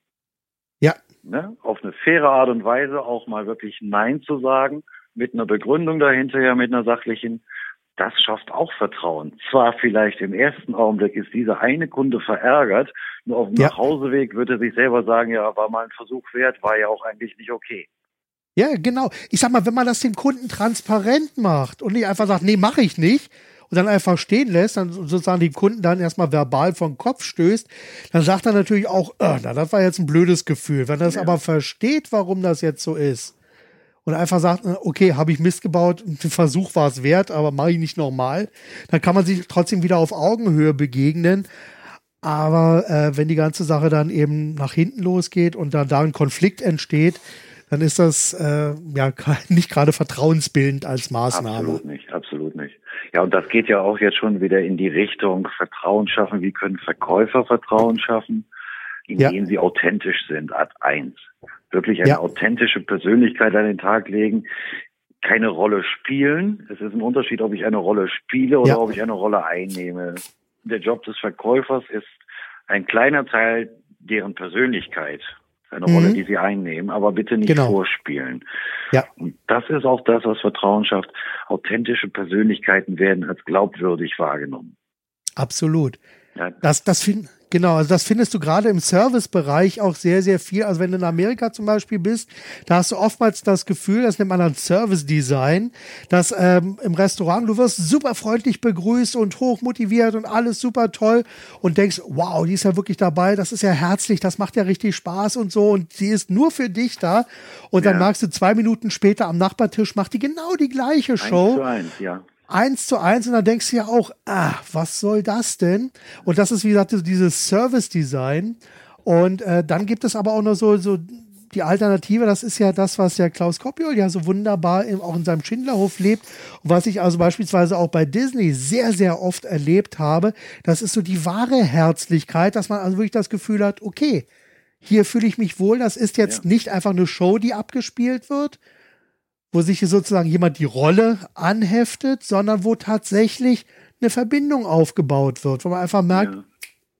Ja. Ne? Auf eine faire Art und Weise auch mal wirklich Nein zu sagen, mit einer Begründung dahinter, mit einer sachlichen. Das schafft auch Vertrauen. Zwar vielleicht im ersten Augenblick ist dieser eine Kunde verärgert, nur auf dem ja. Nachhauseweg würde er sich selber sagen, ja, war mal ein Versuch wert, war ja auch eigentlich nicht okay. Ja, genau. Ich sag mal, wenn man das dem Kunden transparent macht und nicht einfach sagt, nee, mache ich nicht, und dann einfach stehen lässt, dann sozusagen die Kunden dann erstmal verbal vom Kopf stößt, dann sagt er natürlich auch, äh, na, das war jetzt ein blödes Gefühl. Wenn er das ja. aber versteht, warum das jetzt so ist, und einfach sagt, äh, okay, habe ich Mist gebaut, ein Versuch war es wert, aber mache ich nicht nochmal, dann kann man sich trotzdem wieder auf Augenhöhe begegnen. Aber äh, wenn die ganze Sache dann eben nach hinten losgeht und dann da ein Konflikt entsteht, dann ist das äh, ja nicht gerade vertrauensbildend als Maßnahme. Absolut nicht, absolut nicht. Ja, und das geht ja auch jetzt schon wieder in die Richtung Vertrauen schaffen. Wie können Verkäufer Vertrauen schaffen, indem ja. sie authentisch sind, Art 1. Wirklich eine ja. authentische Persönlichkeit an den Tag legen, keine Rolle spielen. Es ist ein Unterschied, ob ich eine Rolle spiele oder ja. ob ich eine Rolle einnehme. Der Job des Verkäufers ist ein kleiner Teil deren Persönlichkeit, eine mhm. Rolle, die sie einnehmen, aber bitte nicht genau. vorspielen. Ja. Und das ist auch das, was Vertrauen schafft. Authentische Persönlichkeiten werden als glaubwürdig wahrgenommen. Absolut. Ja. Das, das finde Genau, also das findest du gerade im Servicebereich auch sehr, sehr viel. Also wenn du in Amerika zum Beispiel bist, da hast du oftmals das Gefühl, das nennt man dann Service Design, dass ähm, im Restaurant du wirst super freundlich begrüßt und hoch motiviert und alles super toll und denkst, wow, die ist ja wirklich dabei, das ist ja herzlich, das macht ja richtig Spaß und so und sie ist nur für dich da. Und dann ja. merkst du zwei Minuten später am Nachbartisch macht die genau die gleiche Show. Eins zu eins, ja eins zu eins und dann denkst du ja auch, ah, was soll das denn? Und das ist, wie gesagt, dieses Service-Design. Und äh, dann gibt es aber auch noch so, so die Alternative, das ist ja das, was ja Klaus Koppiol ja so wunderbar im, auch in seinem Schindlerhof lebt und was ich also beispielsweise auch bei Disney sehr, sehr oft erlebt habe. Das ist so die wahre Herzlichkeit, dass man also wirklich das Gefühl hat, okay, hier fühle ich mich wohl, das ist jetzt ja. nicht einfach eine Show, die abgespielt wird, wo sich sozusagen jemand die Rolle anheftet, sondern wo tatsächlich eine Verbindung aufgebaut wird, wo man einfach merkt, ja.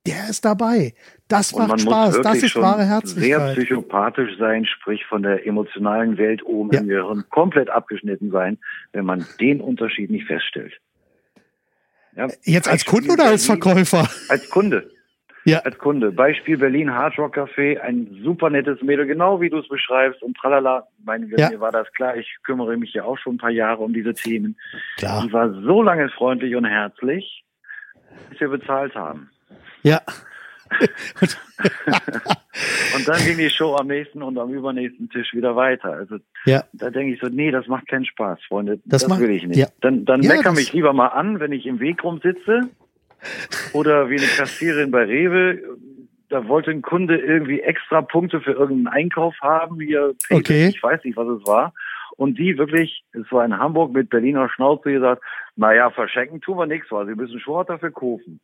der ist dabei. Das Und macht Spaß, das ist wahre Herzlichkeit. Sehr psychopathisch sein, sprich von der emotionalen Welt oben ja. im Gehirn komplett abgeschnitten sein, wenn man den Unterschied nicht feststellt. Ja, Jetzt als Kunde oder als Verkäufer? Als Kunde ja. als Kunde. Beispiel Berlin Hard Rock Café, ein super nettes Mädel, genau wie du es beschreibst und tralala. Meine, ja. Mir war das klar, ich kümmere mich ja auch schon ein paar Jahre um diese Themen. Klar. Die war so lange freundlich und herzlich, bis wir bezahlt haben. Ja. und dann ging die Show am nächsten und am übernächsten Tisch wieder weiter. Also ja. da denke ich so, nee, das macht keinen Spaß, Freunde. Das, das macht, will ich nicht. Ja. Dann, dann ja, mecker mich lieber mal an, wenn ich im Weg rumsitze oder wie eine Kassierin bei Rewe, da wollte ein Kunde irgendwie extra Punkte für irgendeinen Einkauf haben, hier, okay. ich weiß nicht, was es war. Und die wirklich, es war in Hamburg mit Berliner Schnauze gesagt, naja, verschenken tun wir nichts, weil sie müssen schon was dafür kaufen.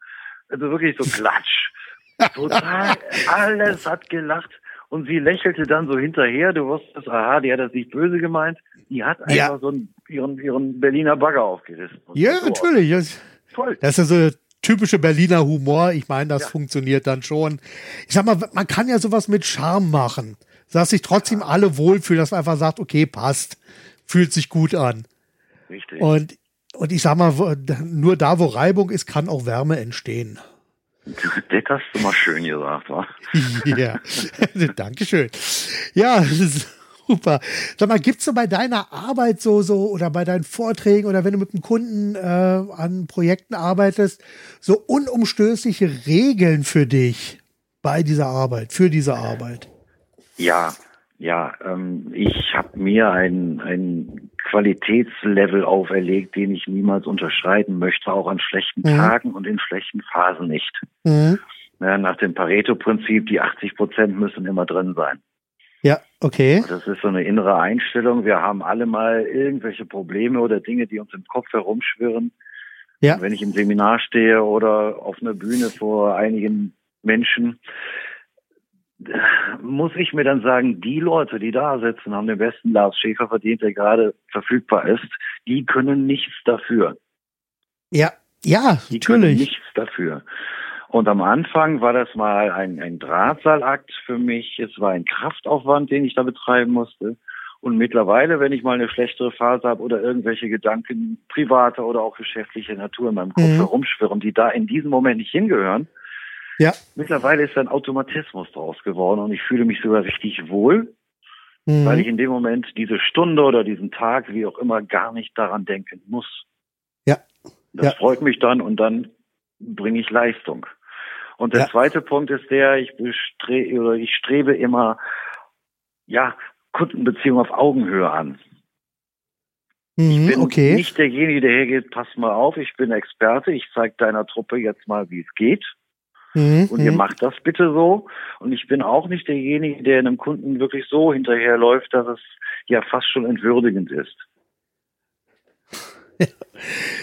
Also wirklich so Klatsch. Total, alles hat gelacht. Und sie lächelte dann so hinterher, du wusstest, aha, die hat das nicht böse gemeint. Die hat einfach ja. so einen, ihren, ihren Berliner Bagger aufgerissen. Ja, so natürlich. Das, Toll. Das ist so typische Berliner Humor. Ich meine, das ja. funktioniert dann schon. Ich sag mal, man kann ja sowas mit Charme machen, dass sich trotzdem ja. alle wohlfühlen, dass man einfach sagt, okay, passt, fühlt sich gut an. Richtig. Und, und ich sag mal, nur da, wo Reibung ist, kann auch Wärme entstehen. Das hast du mal schön gesagt, wa? ja, Dankeschön. Ja, das ist Super. Sag mal, gibt's so bei deiner Arbeit so, so, oder bei deinen Vorträgen oder wenn du mit einem Kunden äh, an Projekten arbeitest, so unumstößliche Regeln für dich bei dieser Arbeit, für diese Arbeit? Ja, ja, ähm, ich habe mir ein, ein Qualitätslevel auferlegt, den ich niemals unterschreiten möchte, auch an schlechten mhm. Tagen und in schlechten Phasen nicht. Mhm. Ja, nach dem Pareto-Prinzip, die 80 Prozent müssen immer drin sein. Okay. Das ist so eine innere Einstellung. Wir haben alle mal irgendwelche Probleme oder Dinge, die uns im Kopf herumschwirren. Ja. Und wenn ich im Seminar stehe oder auf einer Bühne vor einigen Menschen, muss ich mir dann sagen, die Leute, die da sitzen, haben den besten Lars Schäfer verdient, der gerade verfügbar ist. Die können nichts dafür. Ja, ja, die natürlich. Können nichts dafür. Und am Anfang war das mal ein, ein Drahtseilakt für mich. Es war ein Kraftaufwand, den ich da betreiben musste. Und mittlerweile, wenn ich mal eine schlechtere Phase habe oder irgendwelche Gedanken privater oder auch geschäftlicher Natur in meinem Kopf mhm. herumschwirren, die da in diesem Moment nicht hingehören, ja. mittlerweile ist ein Automatismus draus geworden und ich fühle mich sogar richtig wohl, mhm. weil ich in dem Moment diese Stunde oder diesen Tag, wie auch immer, gar nicht daran denken muss. Ja. Das ja. freut mich dann und dann bringe ich Leistung. Und der ja. zweite Punkt ist der, ich bestrebe oder ich strebe immer ja Kundenbeziehungen auf Augenhöhe an. Mhm, ich bin okay. nicht derjenige, der hergeht, pass mal auf, ich bin Experte, ich zeige deiner Truppe jetzt mal, wie es geht. Mhm, und ihr mhm. macht das bitte so. Und ich bin auch nicht derjenige, der einem Kunden wirklich so hinterherläuft, dass es ja fast schon entwürdigend ist.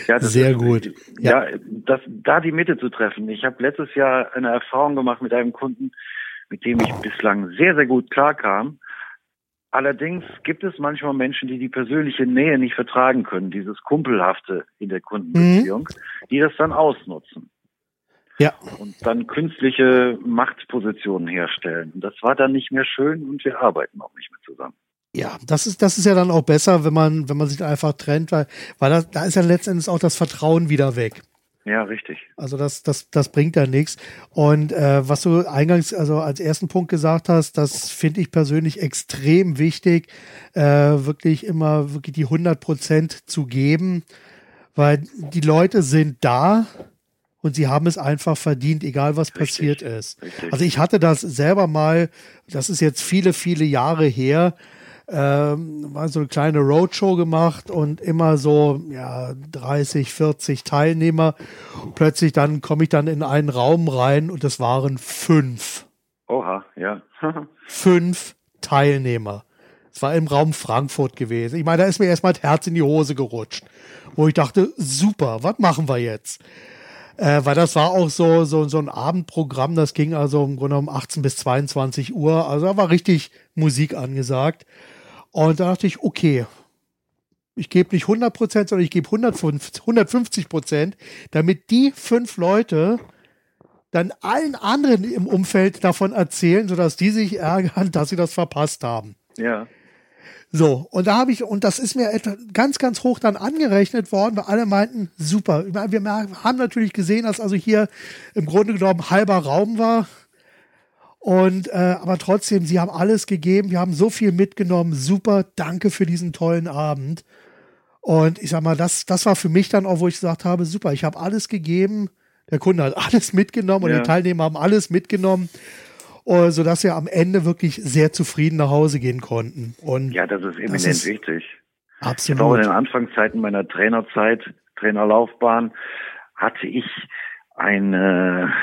Ja, Sehr ist, gut. Ja, ja, das, da die Mitte zu treffen. Ich habe letztes Jahr eine Erfahrung gemacht mit einem Kunden, mit dem ich bislang sehr, sehr gut klarkam. Allerdings gibt es manchmal Menschen, die die persönliche Nähe nicht vertragen können, dieses Kumpelhafte in der Kundenbeziehung, mhm. die das dann ausnutzen. Ja. Und dann künstliche Machtpositionen herstellen. Und das war dann nicht mehr schön und wir arbeiten auch nicht mehr zusammen. Ja, das ist, das ist ja dann auch besser, wenn man, wenn man sich einfach trennt, weil, weil da, da ist ja letztendlich auch das Vertrauen wieder weg. Ja, richtig. Also das, das, das bringt ja nichts. Und äh, was du eingangs, also als ersten Punkt gesagt hast, das finde ich persönlich extrem wichtig, äh, wirklich immer wirklich die 100 Prozent zu geben, weil die Leute sind da und sie haben es einfach verdient, egal was richtig, passiert ist. Richtig. Also ich hatte das selber mal, das ist jetzt viele, viele Jahre her, ähm, war so eine kleine Roadshow gemacht und immer so ja 30, 40 Teilnehmer. Und plötzlich dann komme ich dann in einen Raum rein und es waren fünf. Oha, ja. fünf Teilnehmer. Es war im Raum Frankfurt gewesen. Ich meine, da ist mir erstmal das Herz in die Hose gerutscht, wo ich dachte, super, was machen wir jetzt? Äh, weil das war auch so, so, so ein Abendprogramm, das ging also im Grunde um 18 bis 22 Uhr. Also da war richtig Musik angesagt. Und da dachte ich, okay, ich gebe nicht 100 Prozent, sondern ich gebe 150 Prozent, damit die fünf Leute dann allen anderen im Umfeld davon erzählen, sodass die sich ärgern, dass sie das verpasst haben. Ja. So, und da habe ich, und das ist mir ganz, ganz hoch dann angerechnet worden, weil alle meinten, super. Wir haben natürlich gesehen, dass also hier im Grunde genommen halber Raum war. Und äh, aber trotzdem, sie haben alles gegeben, wir haben so viel mitgenommen. Super, danke für diesen tollen Abend. Und ich sag mal, das, das war für mich dann auch, wo ich gesagt habe, super, ich habe alles gegeben. Der Kunde hat alles mitgenommen ja. und die Teilnehmer haben alles mitgenommen, uh, sodass wir am Ende wirklich sehr zufrieden nach Hause gehen konnten. Und ja, das ist eminent das ist wichtig. Absolut. Ich war in den Anfangszeiten meiner Trainerzeit, Trainerlaufbahn, hatte ich eine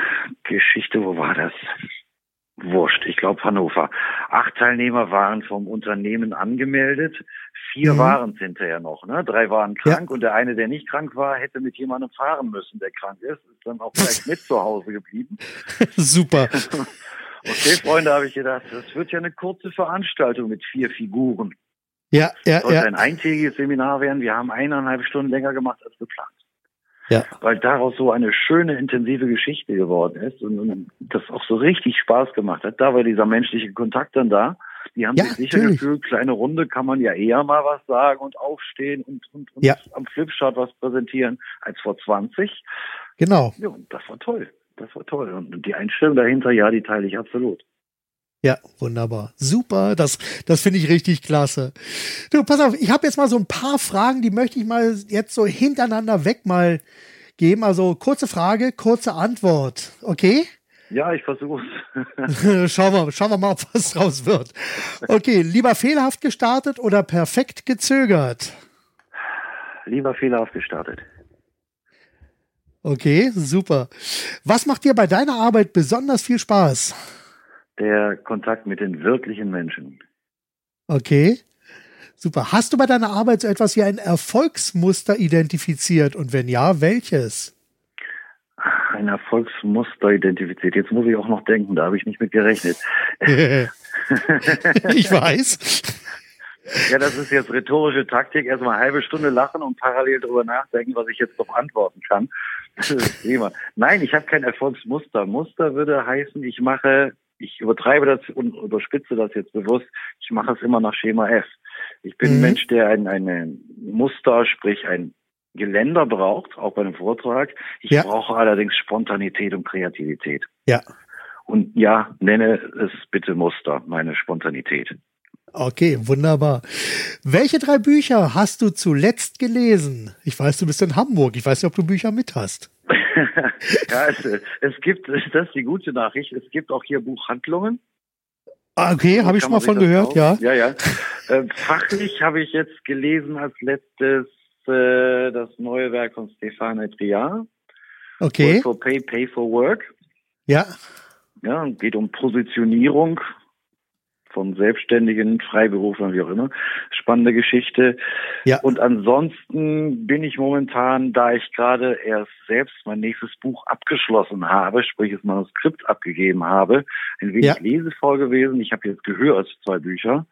Geschichte, wo war das? Wurscht, ich glaube Hannover. Acht Teilnehmer waren vom Unternehmen angemeldet, vier mhm. waren es hinterher noch, ne? Drei waren krank ja. und der eine, der nicht krank war, hätte mit jemandem fahren müssen, der krank ist, ist dann auch gleich mit zu Hause geblieben. Super. okay, Freunde, habe ich gedacht, das wird ja eine kurze Veranstaltung mit vier Figuren. Ja, ja, Sollte ja. ein eintägiges Seminar werden. Wir haben eineinhalb Stunden länger gemacht als geplant. Ja. Weil daraus so eine schöne, intensive Geschichte geworden ist und, und das auch so richtig Spaß gemacht hat. Da war dieser menschliche Kontakt dann da. Die haben ja, sich sicher natürlich. gefühlt, kleine Runde kann man ja eher mal was sagen und aufstehen und, und, und ja. am Flipchart was präsentieren als vor 20. Genau. Ja, und das war toll. Das war toll. Und die Einstellung dahinter, ja, die teile ich absolut. Ja, wunderbar. Super, das, das finde ich richtig klasse. Du, pass auf, ich habe jetzt mal so ein paar Fragen, die möchte ich mal jetzt so hintereinander weg mal geben. Also kurze Frage, kurze Antwort. Okay? Ja, ich versuche es. schauen, wir, schauen wir mal, ob was draus wird. Okay, lieber fehlerhaft gestartet oder perfekt gezögert? Lieber fehlerhaft gestartet. Okay, super. Was macht dir bei deiner Arbeit besonders viel Spaß? Der Kontakt mit den wirklichen Menschen. Okay. Super. Hast du bei deiner Arbeit so etwas wie ein Erfolgsmuster identifiziert? Und wenn ja, welches? Ein Erfolgsmuster identifiziert. Jetzt muss ich auch noch denken, da habe ich nicht mit gerechnet. ich weiß. Ja, das ist jetzt rhetorische Taktik. Erstmal eine halbe Stunde lachen und parallel darüber nachdenken, was ich jetzt noch antworten kann. Nein, ich habe kein Erfolgsmuster. Muster würde heißen, ich mache ich übertreibe das und überspitze das jetzt bewusst. Ich mache es immer nach Schema F. Ich bin mhm. ein Mensch, der ein, ein Muster, sprich ein Geländer braucht, auch bei einem Vortrag. Ich ja. brauche allerdings Spontanität und Kreativität. Ja. Und ja, nenne es bitte Muster, meine Spontanität. Okay, wunderbar. Welche drei Bücher hast du zuletzt gelesen? Ich weiß, du bist in Hamburg. Ich weiß nicht, ob du Bücher mit hast. Ja, es, es gibt, das ist die gute Nachricht, es gibt auch hier Buchhandlungen. Ah, okay, habe ich schon mal von gehört, ja. Ja, ja. Äh, fachlich habe ich jetzt gelesen als letztes äh, das neue Werk von Stefan Triar. Okay. Work for Pay, Pay for Work. Ja. Ja, geht um Positionierung von Selbstständigen, Freiberuflern, wie auch immer. Spannende Geschichte. Ja. Und ansonsten bin ich momentan, da ich gerade erst selbst mein nächstes Buch abgeschlossen habe, sprich das Manuskript abgegeben habe, ein wenig Ja. lesevoll gewesen. Ich habe jetzt gehört, zwei Bücher.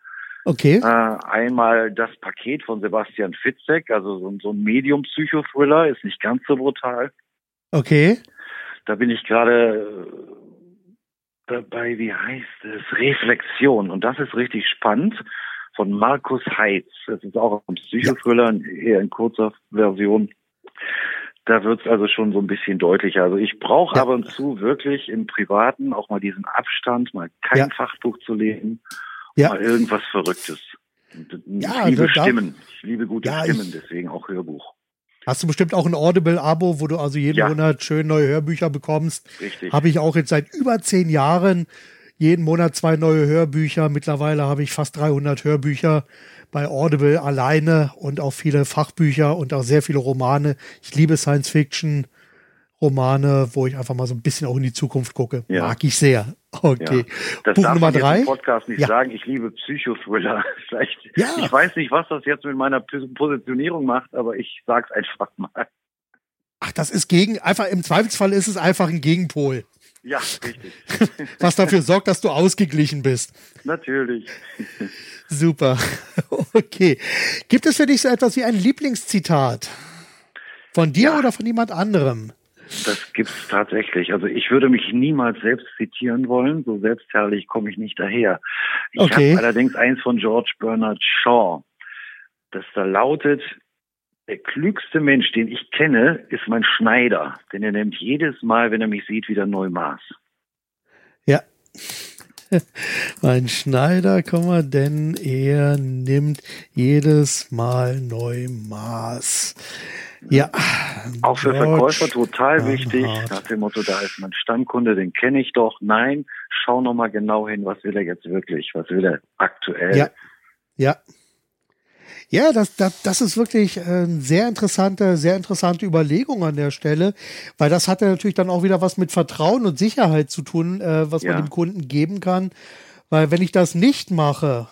Okay. Äh, einmal das Paket von Sebastian Fitzek, also so, so ein Medium-Psychothriller, ist nicht ganz so brutal. Okay. Da bin ich gerade dabei, wie heißt es? Reflexion. Und das ist richtig spannend von Markus Heitz. Das ist auch ein Psychothriller, eher in kurzer Version. Da wird es also schon so ein bisschen deutlicher. Also ich brauche Ja. ab und zu wirklich im Privaten auch mal diesen Abstand, mal kein Ja. Fachbuch zu lesen, Ja. mal irgendwas Verrücktes. Und Ich Ja, liebe also Stimmen. Ich liebe gute Stimmen, ich- deswegen auch Hörbuch. Hast du bestimmt auch ein Audible-Abo, wo du also jeden Ja. Monat schön neue Hörbücher bekommst. Richtig. Habe ich auch jetzt seit über zehn Jahren jeden Monat zwei neue Hörbücher. Mittlerweile habe ich fast 300 Hörbücher bei Audible alleine und auch viele Fachbücher und auch sehr viele Romane. Ich liebe Science-Fiction. Romane, wo ich einfach mal so ein bisschen auch in die Zukunft gucke. Ja. Mag ich sehr. Okay. Ja. Das Buch darf Nummer jetzt drei. im Podcast nicht Ja. sagen. Ich liebe Psychothriller. Vielleicht, Ja. ich weiß nicht, was das jetzt mit meiner Pos- Positionierung macht, aber ich sag's einfach mal. Ach, das ist gegen, einfach im Zweifelsfall ist es einfach ein Gegenpol, Ja, richtig. was dafür sorgt, dass du ausgeglichen bist. Natürlich. Super. Okay. Gibt es für dich so etwas wie ein Lieblingszitat? Von dir Ja. oder von jemand anderem? Das gibt's tatsächlich. Also ich würde mich niemals selbst zitieren wollen. So selbstherrlich komme ich nicht daher. Ich Okay. habe allerdings eins von George Bernard Shaw. Das da lautet, der klügste Mensch, den ich kenne, ist mein Schneider. Denn er nimmt jedes Mal, wenn er mich sieht, wieder neu Maß. Ja. Mein Schneider, denn er nimmt jedes Mal neu Maß. Ja. Auch für George Verkäufer total wichtig. Bernhard. Nach dem Motto, da ist mein Stammkunde, den kenne ich doch. Nein, schau noch mal genau hin, was will er jetzt wirklich, was will er aktuell. Ja. Ja. Ja, das, das, das ist wirklich äh, eine sehr interessante, sehr interessante Überlegung an der Stelle, weil das hat ja natürlich dann auch wieder was mit Vertrauen und Sicherheit zu tun, äh, was man Ja. dem Kunden geben kann. Weil wenn ich das nicht mache,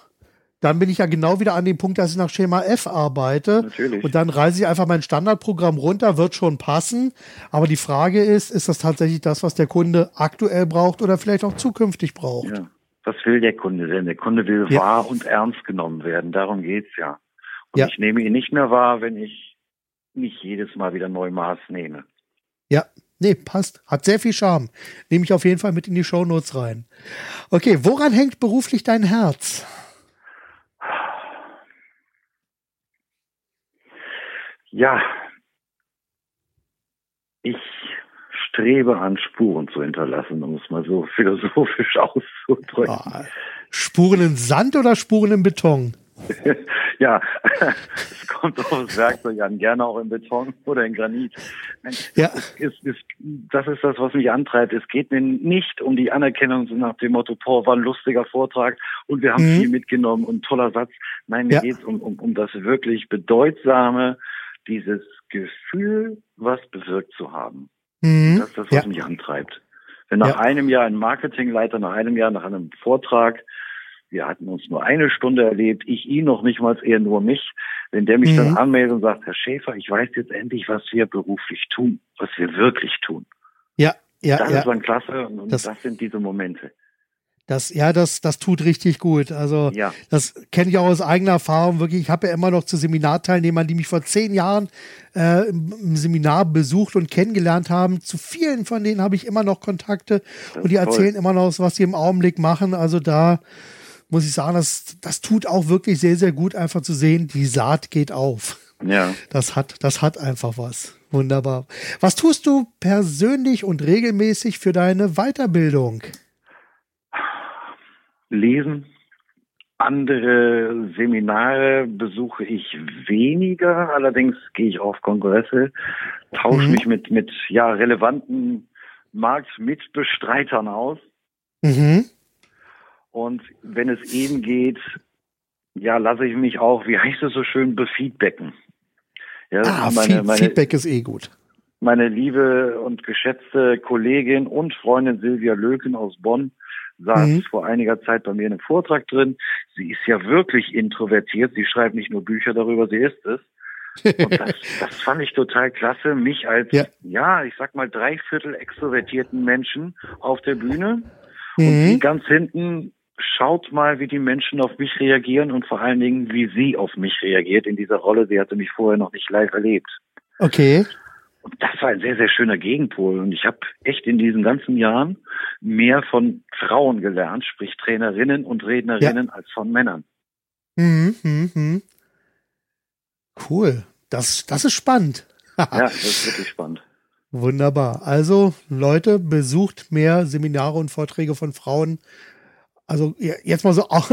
dann bin ich ja genau wieder an dem Punkt, dass ich nach Schema F arbeite. Natürlich. Und dann reiße ich einfach mein Standardprogramm runter, wird schon passen. Aber die Frage ist, ist das tatsächlich das, was der Kunde aktuell braucht oder vielleicht auch zukünftig braucht? Ja. Was will der Kunde denn? Der Kunde will Ja. wahr und ernst genommen werden. Darum geht's ja. Und Ja. ich nehme ihn nicht mehr wahr, wenn ich nicht jedes Mal wieder neu Maß nehme. Ja, nee, passt. Hat sehr viel Charme. Nehme ich auf jeden Fall mit in die Shownotes rein. Okay, woran hängt beruflich dein Herz? Ja, ich strebe an, Spuren zu hinterlassen, um es mal so philosophisch auszudrücken. Ah, Spuren in Sand oder Spuren im Beton? Ja, es kommt aufs Werkzeug an, gerne auch in Beton oder in Granit. Ja. es, es, das ist das, was mich antreibt. Es geht mir nicht um die Anerkennung nach dem Motto, boah, war ein lustiger Vortrag und wir haben Mhm. viel mitgenommen und toller Satz. Nein, mir Ja. geht es um, um, um das wirklich Bedeutsame, dieses Gefühl, was bewirkt zu haben. Mhm. Das ist das, was Ja. mich antreibt. Wenn nach Ja. einem Jahr ein Marketingleiter, nach einem Jahr nach einem Vortrag, wir hatten uns nur eine Stunde erlebt, ich ihn noch nicht mal, eher nur mich, wenn der mich Mhm. dann anmeldet und sagt, Herr Schäfer, ich weiß jetzt endlich, was wir beruflich tun, was wir wirklich tun. Ja, ja, Das ja. ist dann klasse und, Das- das, sind diese Momente. Das, ja, das, das tut richtig gut. Also, Ja. das kenne ich auch aus eigener Erfahrung. Wirklich, ich habe ja immer noch zu Seminarteilnehmern, die mich vor zehn Jahren äh, im, Seminar besucht und kennengelernt haben. Zu vielen von denen habe ich immer noch Kontakte und die toll. erzählen immer noch, was sie im Augenblick machen. Also da muss ich sagen, das, das tut auch wirklich sehr, sehr gut, einfach zu sehen, die Saat geht auf. Ja. Das hat, das hat einfach was. Wunderbar. Was tust du persönlich und regelmäßig für deine Weiterbildung? Lesen. Andere Seminare besuche ich weniger, allerdings gehe ich auf Kongresse, tausche Mhm. mich mit, mit ja, relevanten Marktmitbestreitern aus. Mhm. Und wenn es eben geht, ja, lasse ich mich auch, wie heißt es so schön, befeedbacken. Ja, Ah, meine, meine, Feedback ist eh gut. meine liebe und geschätzte Kollegin und Freundin Silvia Löken aus Bonn saß mhm. vor einiger Zeit bei mir in einem Vortrag drin. Sie ist ja wirklich introvertiert. Sie schreibt nicht nur Bücher darüber, sie ist es. Und das, das fand ich total klasse, mich als, ja. ja, ich sag mal, dreiviertel extrovertierten Menschen auf der Bühne mhm. und die ganz hinten schaut mal, wie die Menschen auf mich reagieren und vor allen Dingen, wie sie auf mich reagiert in dieser Rolle. Sie hatte mich vorher noch nicht live erlebt. Okay. Und das war ein sehr, sehr schöner Gegenpol. Und ich habe echt in diesen ganzen Jahren mehr von Frauen gelernt, sprich Trainerinnen und Rednerinnen, ja. als von Männern. Mhm, mhm, mhm. Cool. Das, das ist spannend. ja, das ist wirklich spannend. Wunderbar. Also, Leute, besucht mehr Seminare und Vorträge von Frauen. Also, jetzt mal so auch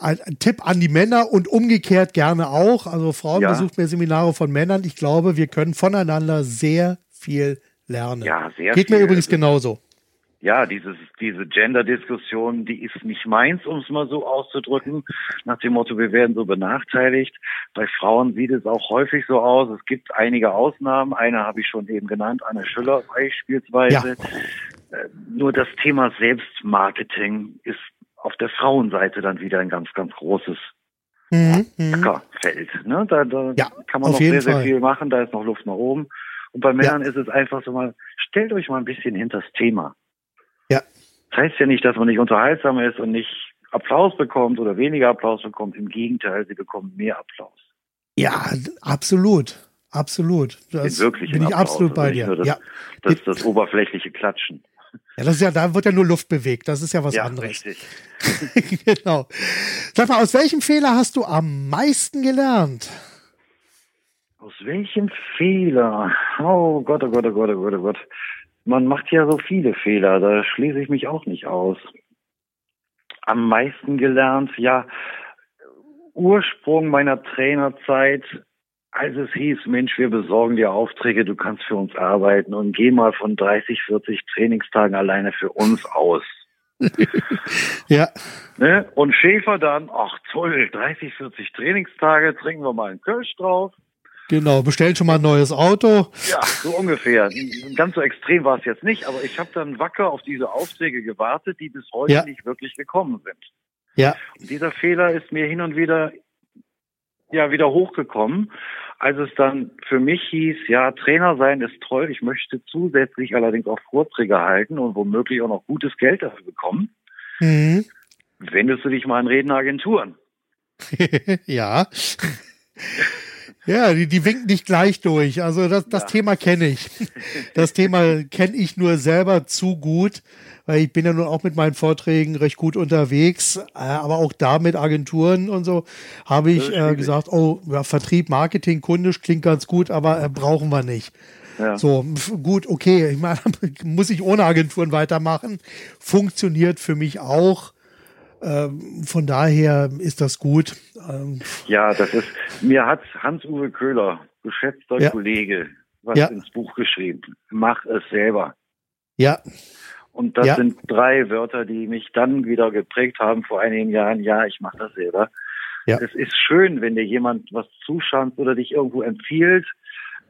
ein, ein Tipp an die Männer und umgekehrt gerne auch. Also, Frauen ja. besucht mehr Seminare von Männern. Ich glaube, wir können voneinander sehr viel lernen. Ja, sehr Geht viel. mir übrigens genauso ja, dieses, diese Gender-Diskussion, die ist nicht meins, um es mal so auszudrücken, nach dem Motto, wir werden so benachteiligt. Bei Frauen sieht es auch häufig so aus. Es gibt einige Ausnahmen. Eine habe ich schon eben genannt, Anne Schüller beispielsweise. Ja. Äh, nur das Thema Selbstmarketing ist auf der Frauenseite dann wieder ein ganz, ganz großes mhm, mhm. Feld. Ne? Da, da ja, kann man noch sehr, Fall. sehr viel machen. Da ist noch Luft nach oben. Und bei Männern ja. ist es einfach so mal, stellt euch mal ein bisschen hinter das Thema. Ja. Das heißt ja nicht, dass man nicht unterhaltsam ist und nicht Applaus bekommt oder weniger Applaus bekommt. Im Gegenteil, sie bekommen mehr Applaus. Ja, absolut. Absolut. Das bin ich Applaus, absolut bei dir. Das, ja. das, das, das oberflächliche Klatschen. Ja, das ist ja, da wird ja nur Luft bewegt. Das ist ja was ja, anderes. Richtig. genau. Sag mal, aus welchem Fehler hast du am meisten gelernt? Aus welchem Fehler? Oh Gott, oh Gott, oh Gott, oh Gott, oh Gott man macht ja so viele Fehler, da schließe ich mich auch nicht aus. Am meisten gelernt, ja, Ursprung meiner Trainerzeit, als es hieß, Mensch, wir besorgen dir Aufträge, du kannst für uns arbeiten und geh mal von 30, 40 Trainingstagen alleine für uns aus. ja. Ne? Und Schäfer dann, ach toll, 30, 40 Trainingstage, trinken wir mal einen Kölsch drauf. Genau, bestellen schon mal ein neues Auto. Ja, so ungefähr. Ganz so extrem war es jetzt nicht, aber ich habe dann wacker auf diese Aufträge gewartet, die bis heute ja. nicht wirklich gekommen sind. Ja. Und dieser Fehler ist mir hin und wieder ja wieder hochgekommen, als es dann für mich hieß, ja, Trainer sein ist toll, ich möchte zusätzlich allerdings auch Vorträge halten und womöglich auch noch gutes Geld dafür bekommen. Mhm. Wendest du dich mal an Redneragenturen? ja. Ja, die, die winken nicht gleich durch. Also das, das ja. Thema kenne ich. Das Thema kenne ich nur selber zu gut, weil ich bin ja nun auch mit meinen Vorträgen recht gut unterwegs. Äh, aber auch da mit Agenturen und so habe ich äh, gesagt, oh, ja, Vertrieb, Marketing, kundisch klingt ganz gut, aber äh, brauchen wir nicht. Ja. So, gut, okay, ich meine, muss ich ohne Agenturen weitermachen. Funktioniert für mich auch. Ähm, von daher ist das gut. Ähm, ja, das ist, mir hat Hans-Uwe Köhler, geschätzter ja. Kollege, was ja. ins Buch geschrieben. Mach es selber. Ja. Und das ja. sind drei Wörter, die mich dann wieder geprägt haben vor einigen Jahren. Ja, ich mache das selber. Ja. Es ist schön, wenn dir jemand was zuschanzt oder dich irgendwo empfiehlt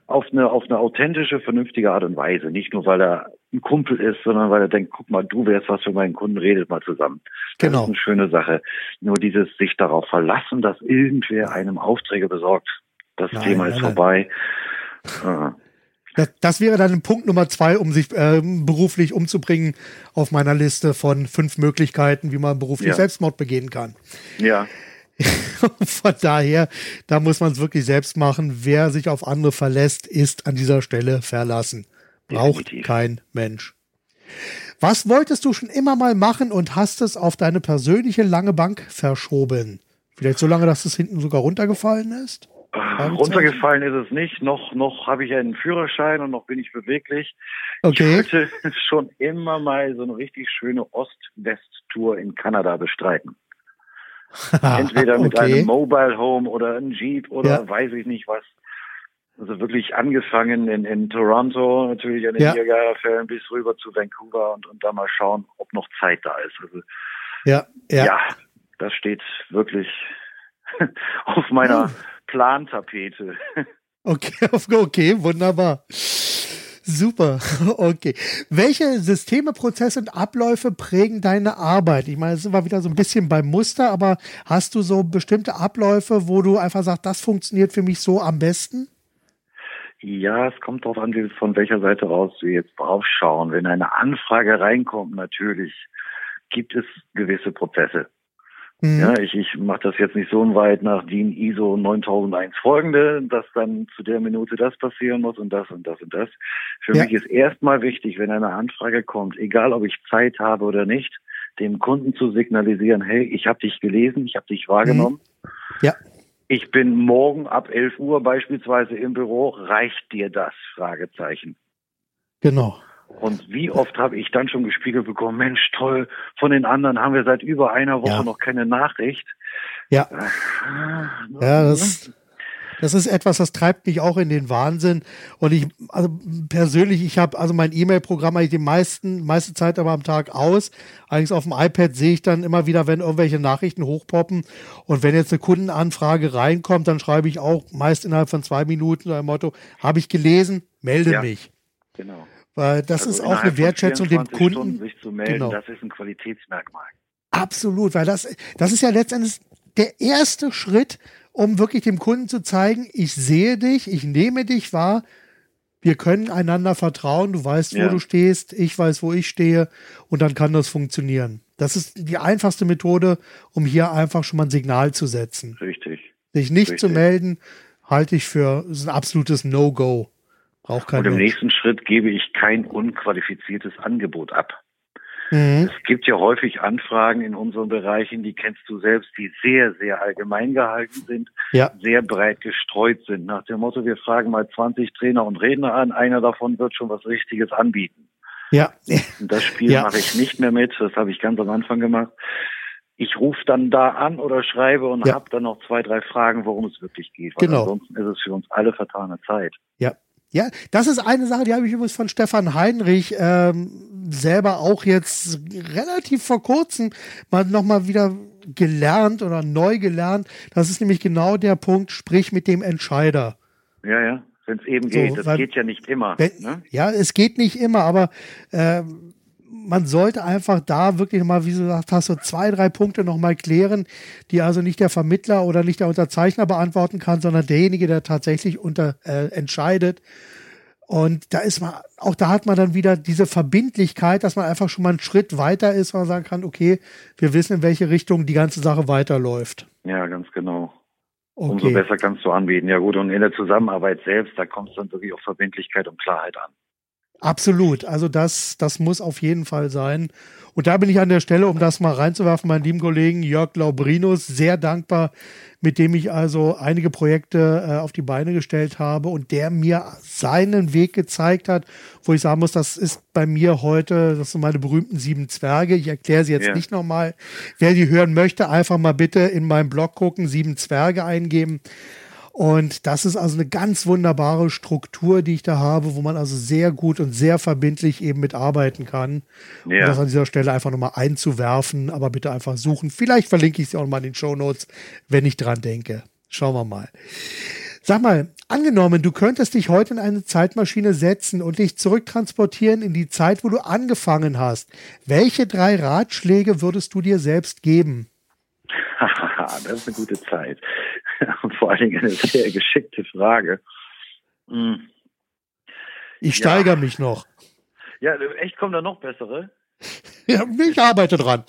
auf eine, auf eine authentische, vernünftige Art und Weise. Nicht nur, weil er ein Kumpel ist, sondern weil er denkt, guck mal, du wärst was für meinen Kunden, redet mal zusammen. Das genau. ist eine schöne Sache. Nur dieses sich darauf verlassen, dass irgendwer einem Aufträge besorgt, das nein, Thema ist nein, vorbei. Nein. Das, das, wäre dann Punkt Nummer zwei, um sich äh, beruflich umzubringen auf meiner Liste von fünf Möglichkeiten, wie man beruflich ja. Selbstmord begehen kann. Ja. Von daher, da muss man es wirklich selbst machen. Wer sich auf andere verlässt, ist an dieser Stelle verlassen. Braucht Definitiv. kein Mensch. Was wolltest du schon immer mal machen und hast es auf deine persönliche lange Bank verschoben? Vielleicht so lange, dass es hinten sogar runtergefallen ist? Runtergefallen ist es nicht. Noch, noch habe ich einen Führerschein und noch bin ich beweglich. Okay. Ich wollte schon immer mal so eine richtig schöne Ost-West-Tour in Kanada bestreiten. Entweder mit okay. einem Mobile Home oder einem Jeep oder ja. weiß ich nicht was. Also wirklich angefangen in, in Toronto, natürlich an den ja. Niagara-Fällen bis rüber zu Vancouver und, und da mal schauen, ob noch Zeit da ist. Also, ja, ja. ja, das steht wirklich auf meiner hm. Plantapete. Okay, okay, wunderbar. Super, okay. Welche Systeme, Prozesse und Abläufe prägen deine Arbeit? Ich meine, es wir wieder so ein bisschen beim Muster, aber hast du so bestimmte Abläufe, wo du einfach sagst, das funktioniert für mich so am besten? Ja, es kommt darauf an, von welcher Seite aus wir jetzt draufschauen. Wenn eine Anfrage reinkommt, natürlich gibt es gewisse Prozesse. Mhm. Ja, ich, ich mache das jetzt nicht so weit nach DIN ISO 9001 folgende, dass dann zu der Minute das passieren muss und das und das und das. Für ja. mich ist erstmal wichtig, wenn eine Anfrage kommt, egal ob ich Zeit habe oder nicht, dem Kunden zu signalisieren, hey, ich habe dich gelesen, ich habe dich wahrgenommen. Mhm. Ja. Ich bin morgen ab 11 Uhr beispielsweise im Büro. Reicht dir das? Fragezeichen. Genau. Und wie oft habe ich dann schon gespiegelt bekommen, Mensch, toll, von den anderen haben wir seit über einer Woche ja. noch keine Nachricht. Ja. Ja, das, das ist etwas, das treibt mich auch in den Wahnsinn. Und ich, also persönlich, ich habe also mein E-Mail-Programm eigentlich die meisten, meiste Zeit aber am Tag aus. Allerdings auf dem iPad sehe ich dann immer wieder, wenn irgendwelche Nachrichten hochpoppen. Und wenn jetzt eine Kundenanfrage reinkommt, dann schreibe ich auch meist innerhalb von zwei Minuten ein Motto, habe ich gelesen, melde ja, mich. Genau. Weil das also ist auch eine Wertschätzung dem Kunden. Stunden sich zu melden, genau. das ist ein Qualitätsmerkmal. Absolut, weil das, das ist ja letztendlich der erste Schritt, um wirklich dem Kunden zu zeigen, ich sehe dich, ich nehme dich wahr, wir können einander vertrauen, du weißt, wo ja. du stehst, ich weiß, wo ich stehe und dann kann das funktionieren. Das ist die einfachste Methode, um hier einfach schon mal ein Signal zu setzen. Richtig. Sich nicht Richtig. zu melden, halte ich für ein absolutes No-Go. Braucht kein Und im Mensch. nächsten Schritt gebe ich kein unqualifiziertes Angebot ab. Mhm. Es gibt ja häufig Anfragen in unseren Bereichen, die kennst du selbst, die sehr, sehr allgemein gehalten sind, ja. sehr breit gestreut sind. Nach dem Motto, wir fragen mal 20 Trainer und Redner an, einer davon wird schon was Richtiges anbieten. Ja. Und das Spiel ja. mache ich nicht mehr mit, das habe ich ganz am Anfang gemacht. Ich rufe dann da an oder schreibe und ja. habe dann noch zwei, drei Fragen, worum es wirklich geht. Weil genau. ansonsten ist es für uns alle vertane Zeit. Ja, ja, das ist eine Sache, die habe ich übrigens von Stefan Heinrich ähm, selber auch jetzt relativ vor kurzem mal nochmal wieder gelernt oder neu gelernt. Das ist nämlich genau der Punkt, sprich mit dem Entscheider. Ja, ja, wenn es eben so, geht. Das weil, geht ja nicht immer. Wenn, ne? Ja, es geht nicht immer, aber äh, man sollte einfach da wirklich mal, wie du gesagt hast, so zwei, drei Punkte nochmal klären, die also nicht der Vermittler oder nicht der Unterzeichner beantworten kann, sondern derjenige, der tatsächlich unter, äh, entscheidet. Und da ist man, auch da hat man dann wieder diese Verbindlichkeit, dass man einfach schon mal einen Schritt weiter ist, und sagen kann, okay, wir wissen, in welche Richtung die ganze Sache weiterläuft. Ja, ganz genau. Okay. Umso besser kannst du anbieten. Ja gut, und in der Zusammenarbeit selbst, da kommt es dann wirklich auf Verbindlichkeit und Klarheit an. Absolut. Also das, das muss auf jeden Fall sein. Und da bin ich an der Stelle, um das mal reinzuwerfen, meinen lieben Kollegen Jörg Laubrinus, sehr dankbar, mit dem ich also einige Projekte äh, auf die Beine gestellt habe und der mir seinen Weg gezeigt hat, wo ich sagen muss, das ist bei mir heute, das sind meine berühmten sieben Zwerge. Ich erkläre sie jetzt ja. nicht nochmal. Wer die hören möchte, einfach mal bitte in meinem Blog gucken, sieben Zwerge eingeben. Und das ist also eine ganz wunderbare Struktur, die ich da habe, wo man also sehr gut und sehr verbindlich eben mitarbeiten kann. Ja. Und das an dieser Stelle einfach nochmal einzuwerfen, aber bitte einfach suchen. Vielleicht verlinke ich es auch nochmal in den Show Notes, wenn ich dran denke. Schauen wir mal. Sag mal, angenommen, du könntest dich heute in eine Zeitmaschine setzen und dich zurücktransportieren in die Zeit, wo du angefangen hast. Welche drei Ratschläge würdest du dir selbst geben? das ist eine gute Zeit. Und vor allen Dingen eine sehr geschickte Frage. Hm. Ich steigere ja. mich noch. Ja, echt kommen da noch bessere? Ja, ich arbeite dran.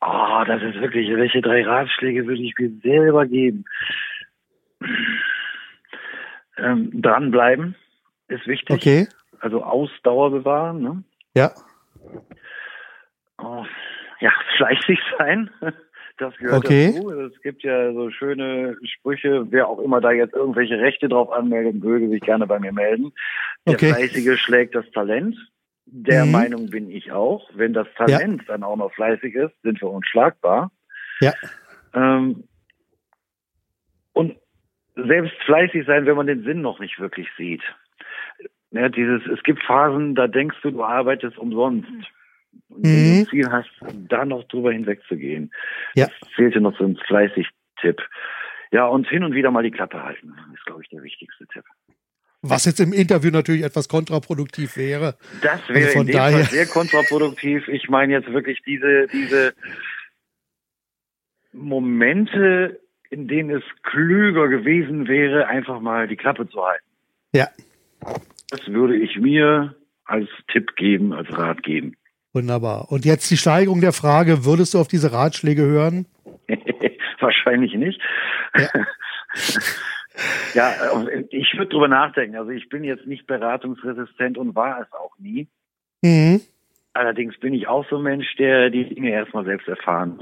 oh, das ist wirklich, welche drei Ratschläge würde ich mir selber geben? Ähm, dranbleiben ist wichtig. Okay. Also Ausdauer bewahren. Ne? Ja. Oh, ja, fleißig sein. Das gehört okay. dazu. Es gibt ja so schöne Sprüche, wer auch immer da jetzt irgendwelche Rechte drauf anmelden würde, sich gerne bei mir melden. Der okay. Fleißige schlägt das Talent. Der mhm. Meinung bin ich auch. Wenn das Talent ja. dann auch noch fleißig ist, sind wir unschlagbar. Ja. Ähm, und selbst fleißig sein, wenn man den Sinn noch nicht wirklich sieht. Ja, dieses, es gibt Phasen, da denkst du, du arbeitest umsonst. Und wenn du ein mhm. Ziel hast, da noch drüber hinwegzugehen. Ja. Das fehlte noch so ein fleißig Tipp. Ja, und hin und wieder mal die Klappe halten, ist, glaube ich, der wichtigste Tipp. Was jetzt im Interview natürlich etwas kontraproduktiv wäre. Das wäre also in dem daher Fall sehr kontraproduktiv. Ich meine jetzt wirklich diese, diese Momente, in denen es klüger gewesen wäre, einfach mal die Klappe zu halten. Ja. Das würde ich mir als Tipp geben, als Rat geben. Wunderbar. Und jetzt die Steigerung der Frage, würdest du auf diese Ratschläge hören? Wahrscheinlich nicht. Ja. ja, ich würde drüber nachdenken. Also ich bin jetzt nicht beratungsresistent und war es auch nie. Mhm. Allerdings bin ich auch so ein Mensch, der die Dinge erstmal selbst erfahren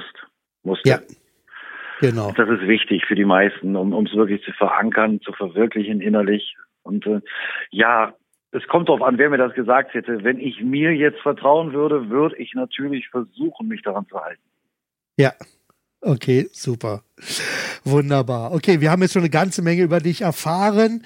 musste. Ja. Genau. Das ist wichtig für die meisten, um es wirklich zu verankern, zu verwirklichen innerlich. Und äh, ja, es kommt darauf an, wer mir das gesagt hätte. Wenn ich mir jetzt vertrauen würde, würde ich natürlich versuchen, mich daran zu halten. Ja. Okay, super. Wunderbar. Okay, wir haben jetzt schon eine ganze Menge über dich erfahren.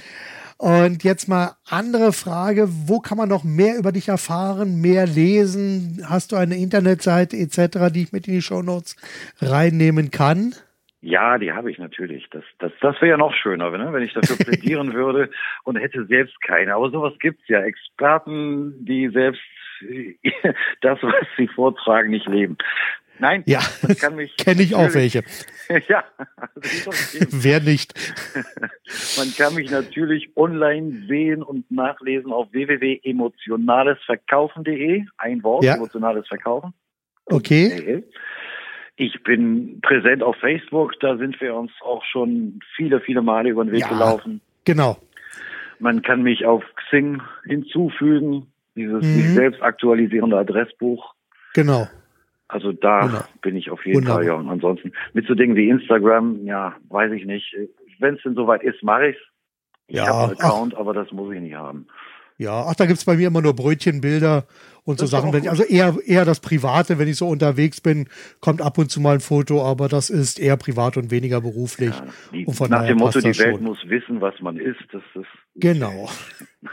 Und jetzt mal andere Frage, wo kann man noch mehr über dich erfahren, mehr lesen? Hast du eine Internetseite etc., die ich mit in die Shownotes reinnehmen kann? Ja, die habe ich natürlich. Das, das, das wäre ja noch schöner, ne? wenn ich dafür plädieren würde und hätte selbst keine. Aber sowas gibt's ja. Experten, die selbst das, was sie vortragen, nicht leben. Nein, ja, kenne ich auch welche. ja, wer nicht? man kann mich natürlich online sehen und nachlesen auf www.emotionalesverkaufen.de. Ein Wort, ja. emotionales Verkaufen. Okay. Ich bin präsent auf Facebook, da sind wir uns auch schon viele, viele Male über den Weg ja, gelaufen. Genau. Man kann mich auf Xing hinzufügen, dieses mhm. sich selbst aktualisierende Adressbuch. Genau. Also da genau. bin ich auf jeden Wunderbar. Fall, ja. Und ansonsten mit so Dingen wie Instagram, ja, weiß ich nicht. Wenn es denn soweit ist, mache ich's. Ich ja, habe einen Account, ach. aber das muss ich nicht haben. Ja, ach, da gibt's bei mir immer nur Brötchenbilder und so Sachen. Wenn, also eher, eher das Private, wenn ich so unterwegs bin, kommt ab und zu mal ein Foto, aber das ist eher privat und weniger beruflich. Ja, die, und nach dem Motto, die Welt schon. muss wissen, was man ist. Das ist genau.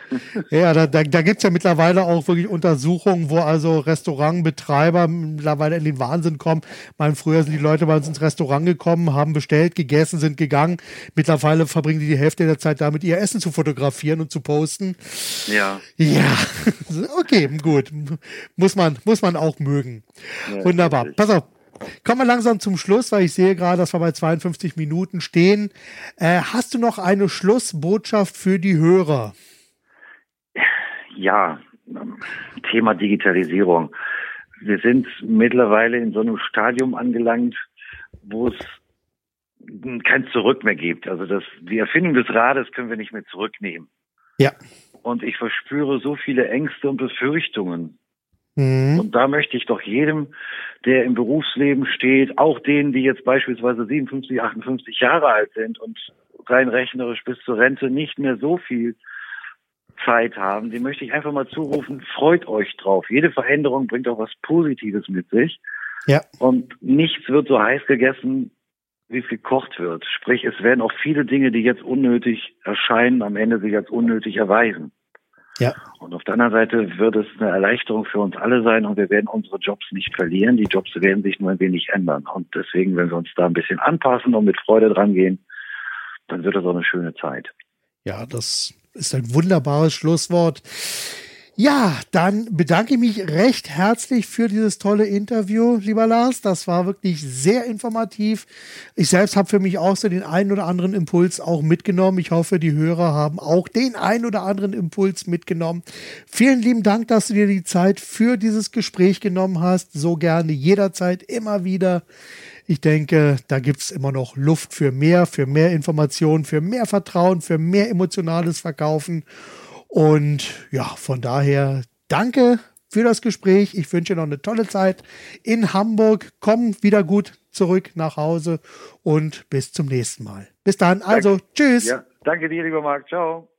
ja, da, da, da gibt ja mittlerweile auch wirklich Untersuchungen, wo also Restaurantbetreiber mittlerweile in den Wahnsinn kommen. Mal früher sind die Leute bei uns ins Restaurant gekommen, haben bestellt, gegessen, sind gegangen. Mittlerweile verbringen die die Hälfte der Zeit damit, ihr Essen zu fotografieren und zu posten. Ja. Ja, okay, gut. Muss man, muss man auch mögen. Ja, Wunderbar. Pass auf. Kommen wir langsam zum Schluss, weil ich sehe gerade, dass wir bei 52 Minuten stehen. Äh, hast du noch eine Schlussbotschaft für die Hörer? Ja, Thema Digitalisierung. Wir sind mittlerweile in so einem Stadium angelangt, wo es kein Zurück mehr gibt. Also das, die Erfindung des Rades können wir nicht mehr zurücknehmen. Ja. Und ich verspüre so viele Ängste und Befürchtungen. Mhm. Und da möchte ich doch jedem, der im Berufsleben steht, auch denen, die jetzt beispielsweise 57, 58 Jahre alt sind und rein rechnerisch bis zur Rente nicht mehr so viel Zeit haben, dem möchte ich einfach mal zurufen, freut euch drauf. Jede Veränderung bringt auch was Positives mit sich. Ja. Und nichts wird so heiß gegessen, wie viel gekocht wird. Sprich, es werden auch viele Dinge, die jetzt unnötig erscheinen, am Ende sich als unnötig erweisen. Ja. Und auf der anderen Seite wird es eine Erleichterung für uns alle sein und wir werden unsere Jobs nicht verlieren. Die Jobs werden sich nur ein wenig ändern. Und deswegen, wenn wir uns da ein bisschen anpassen und mit Freude dran gehen, dann wird das auch eine schöne Zeit. Ja, das ist ein wunderbares Schlusswort. Ja, dann bedanke ich mich recht herzlich für dieses tolle Interview, lieber Lars. Das war wirklich sehr informativ. Ich selbst habe für mich auch so den einen oder anderen Impuls auch mitgenommen. Ich hoffe, die Hörer haben auch den einen oder anderen Impuls mitgenommen. Vielen lieben Dank, dass du dir die Zeit für dieses Gespräch genommen hast. So gerne, jederzeit, immer wieder. Ich denke, da gibt es immer noch Luft für mehr, für mehr Informationen, für mehr Vertrauen, für mehr emotionales Verkaufen. Und ja, von daher danke für das Gespräch. Ich wünsche noch eine tolle Zeit in Hamburg. Komm wieder gut zurück nach Hause und bis zum nächsten Mal. Bis dann. Also, danke. tschüss. Ja, danke dir, lieber Marc. Ciao.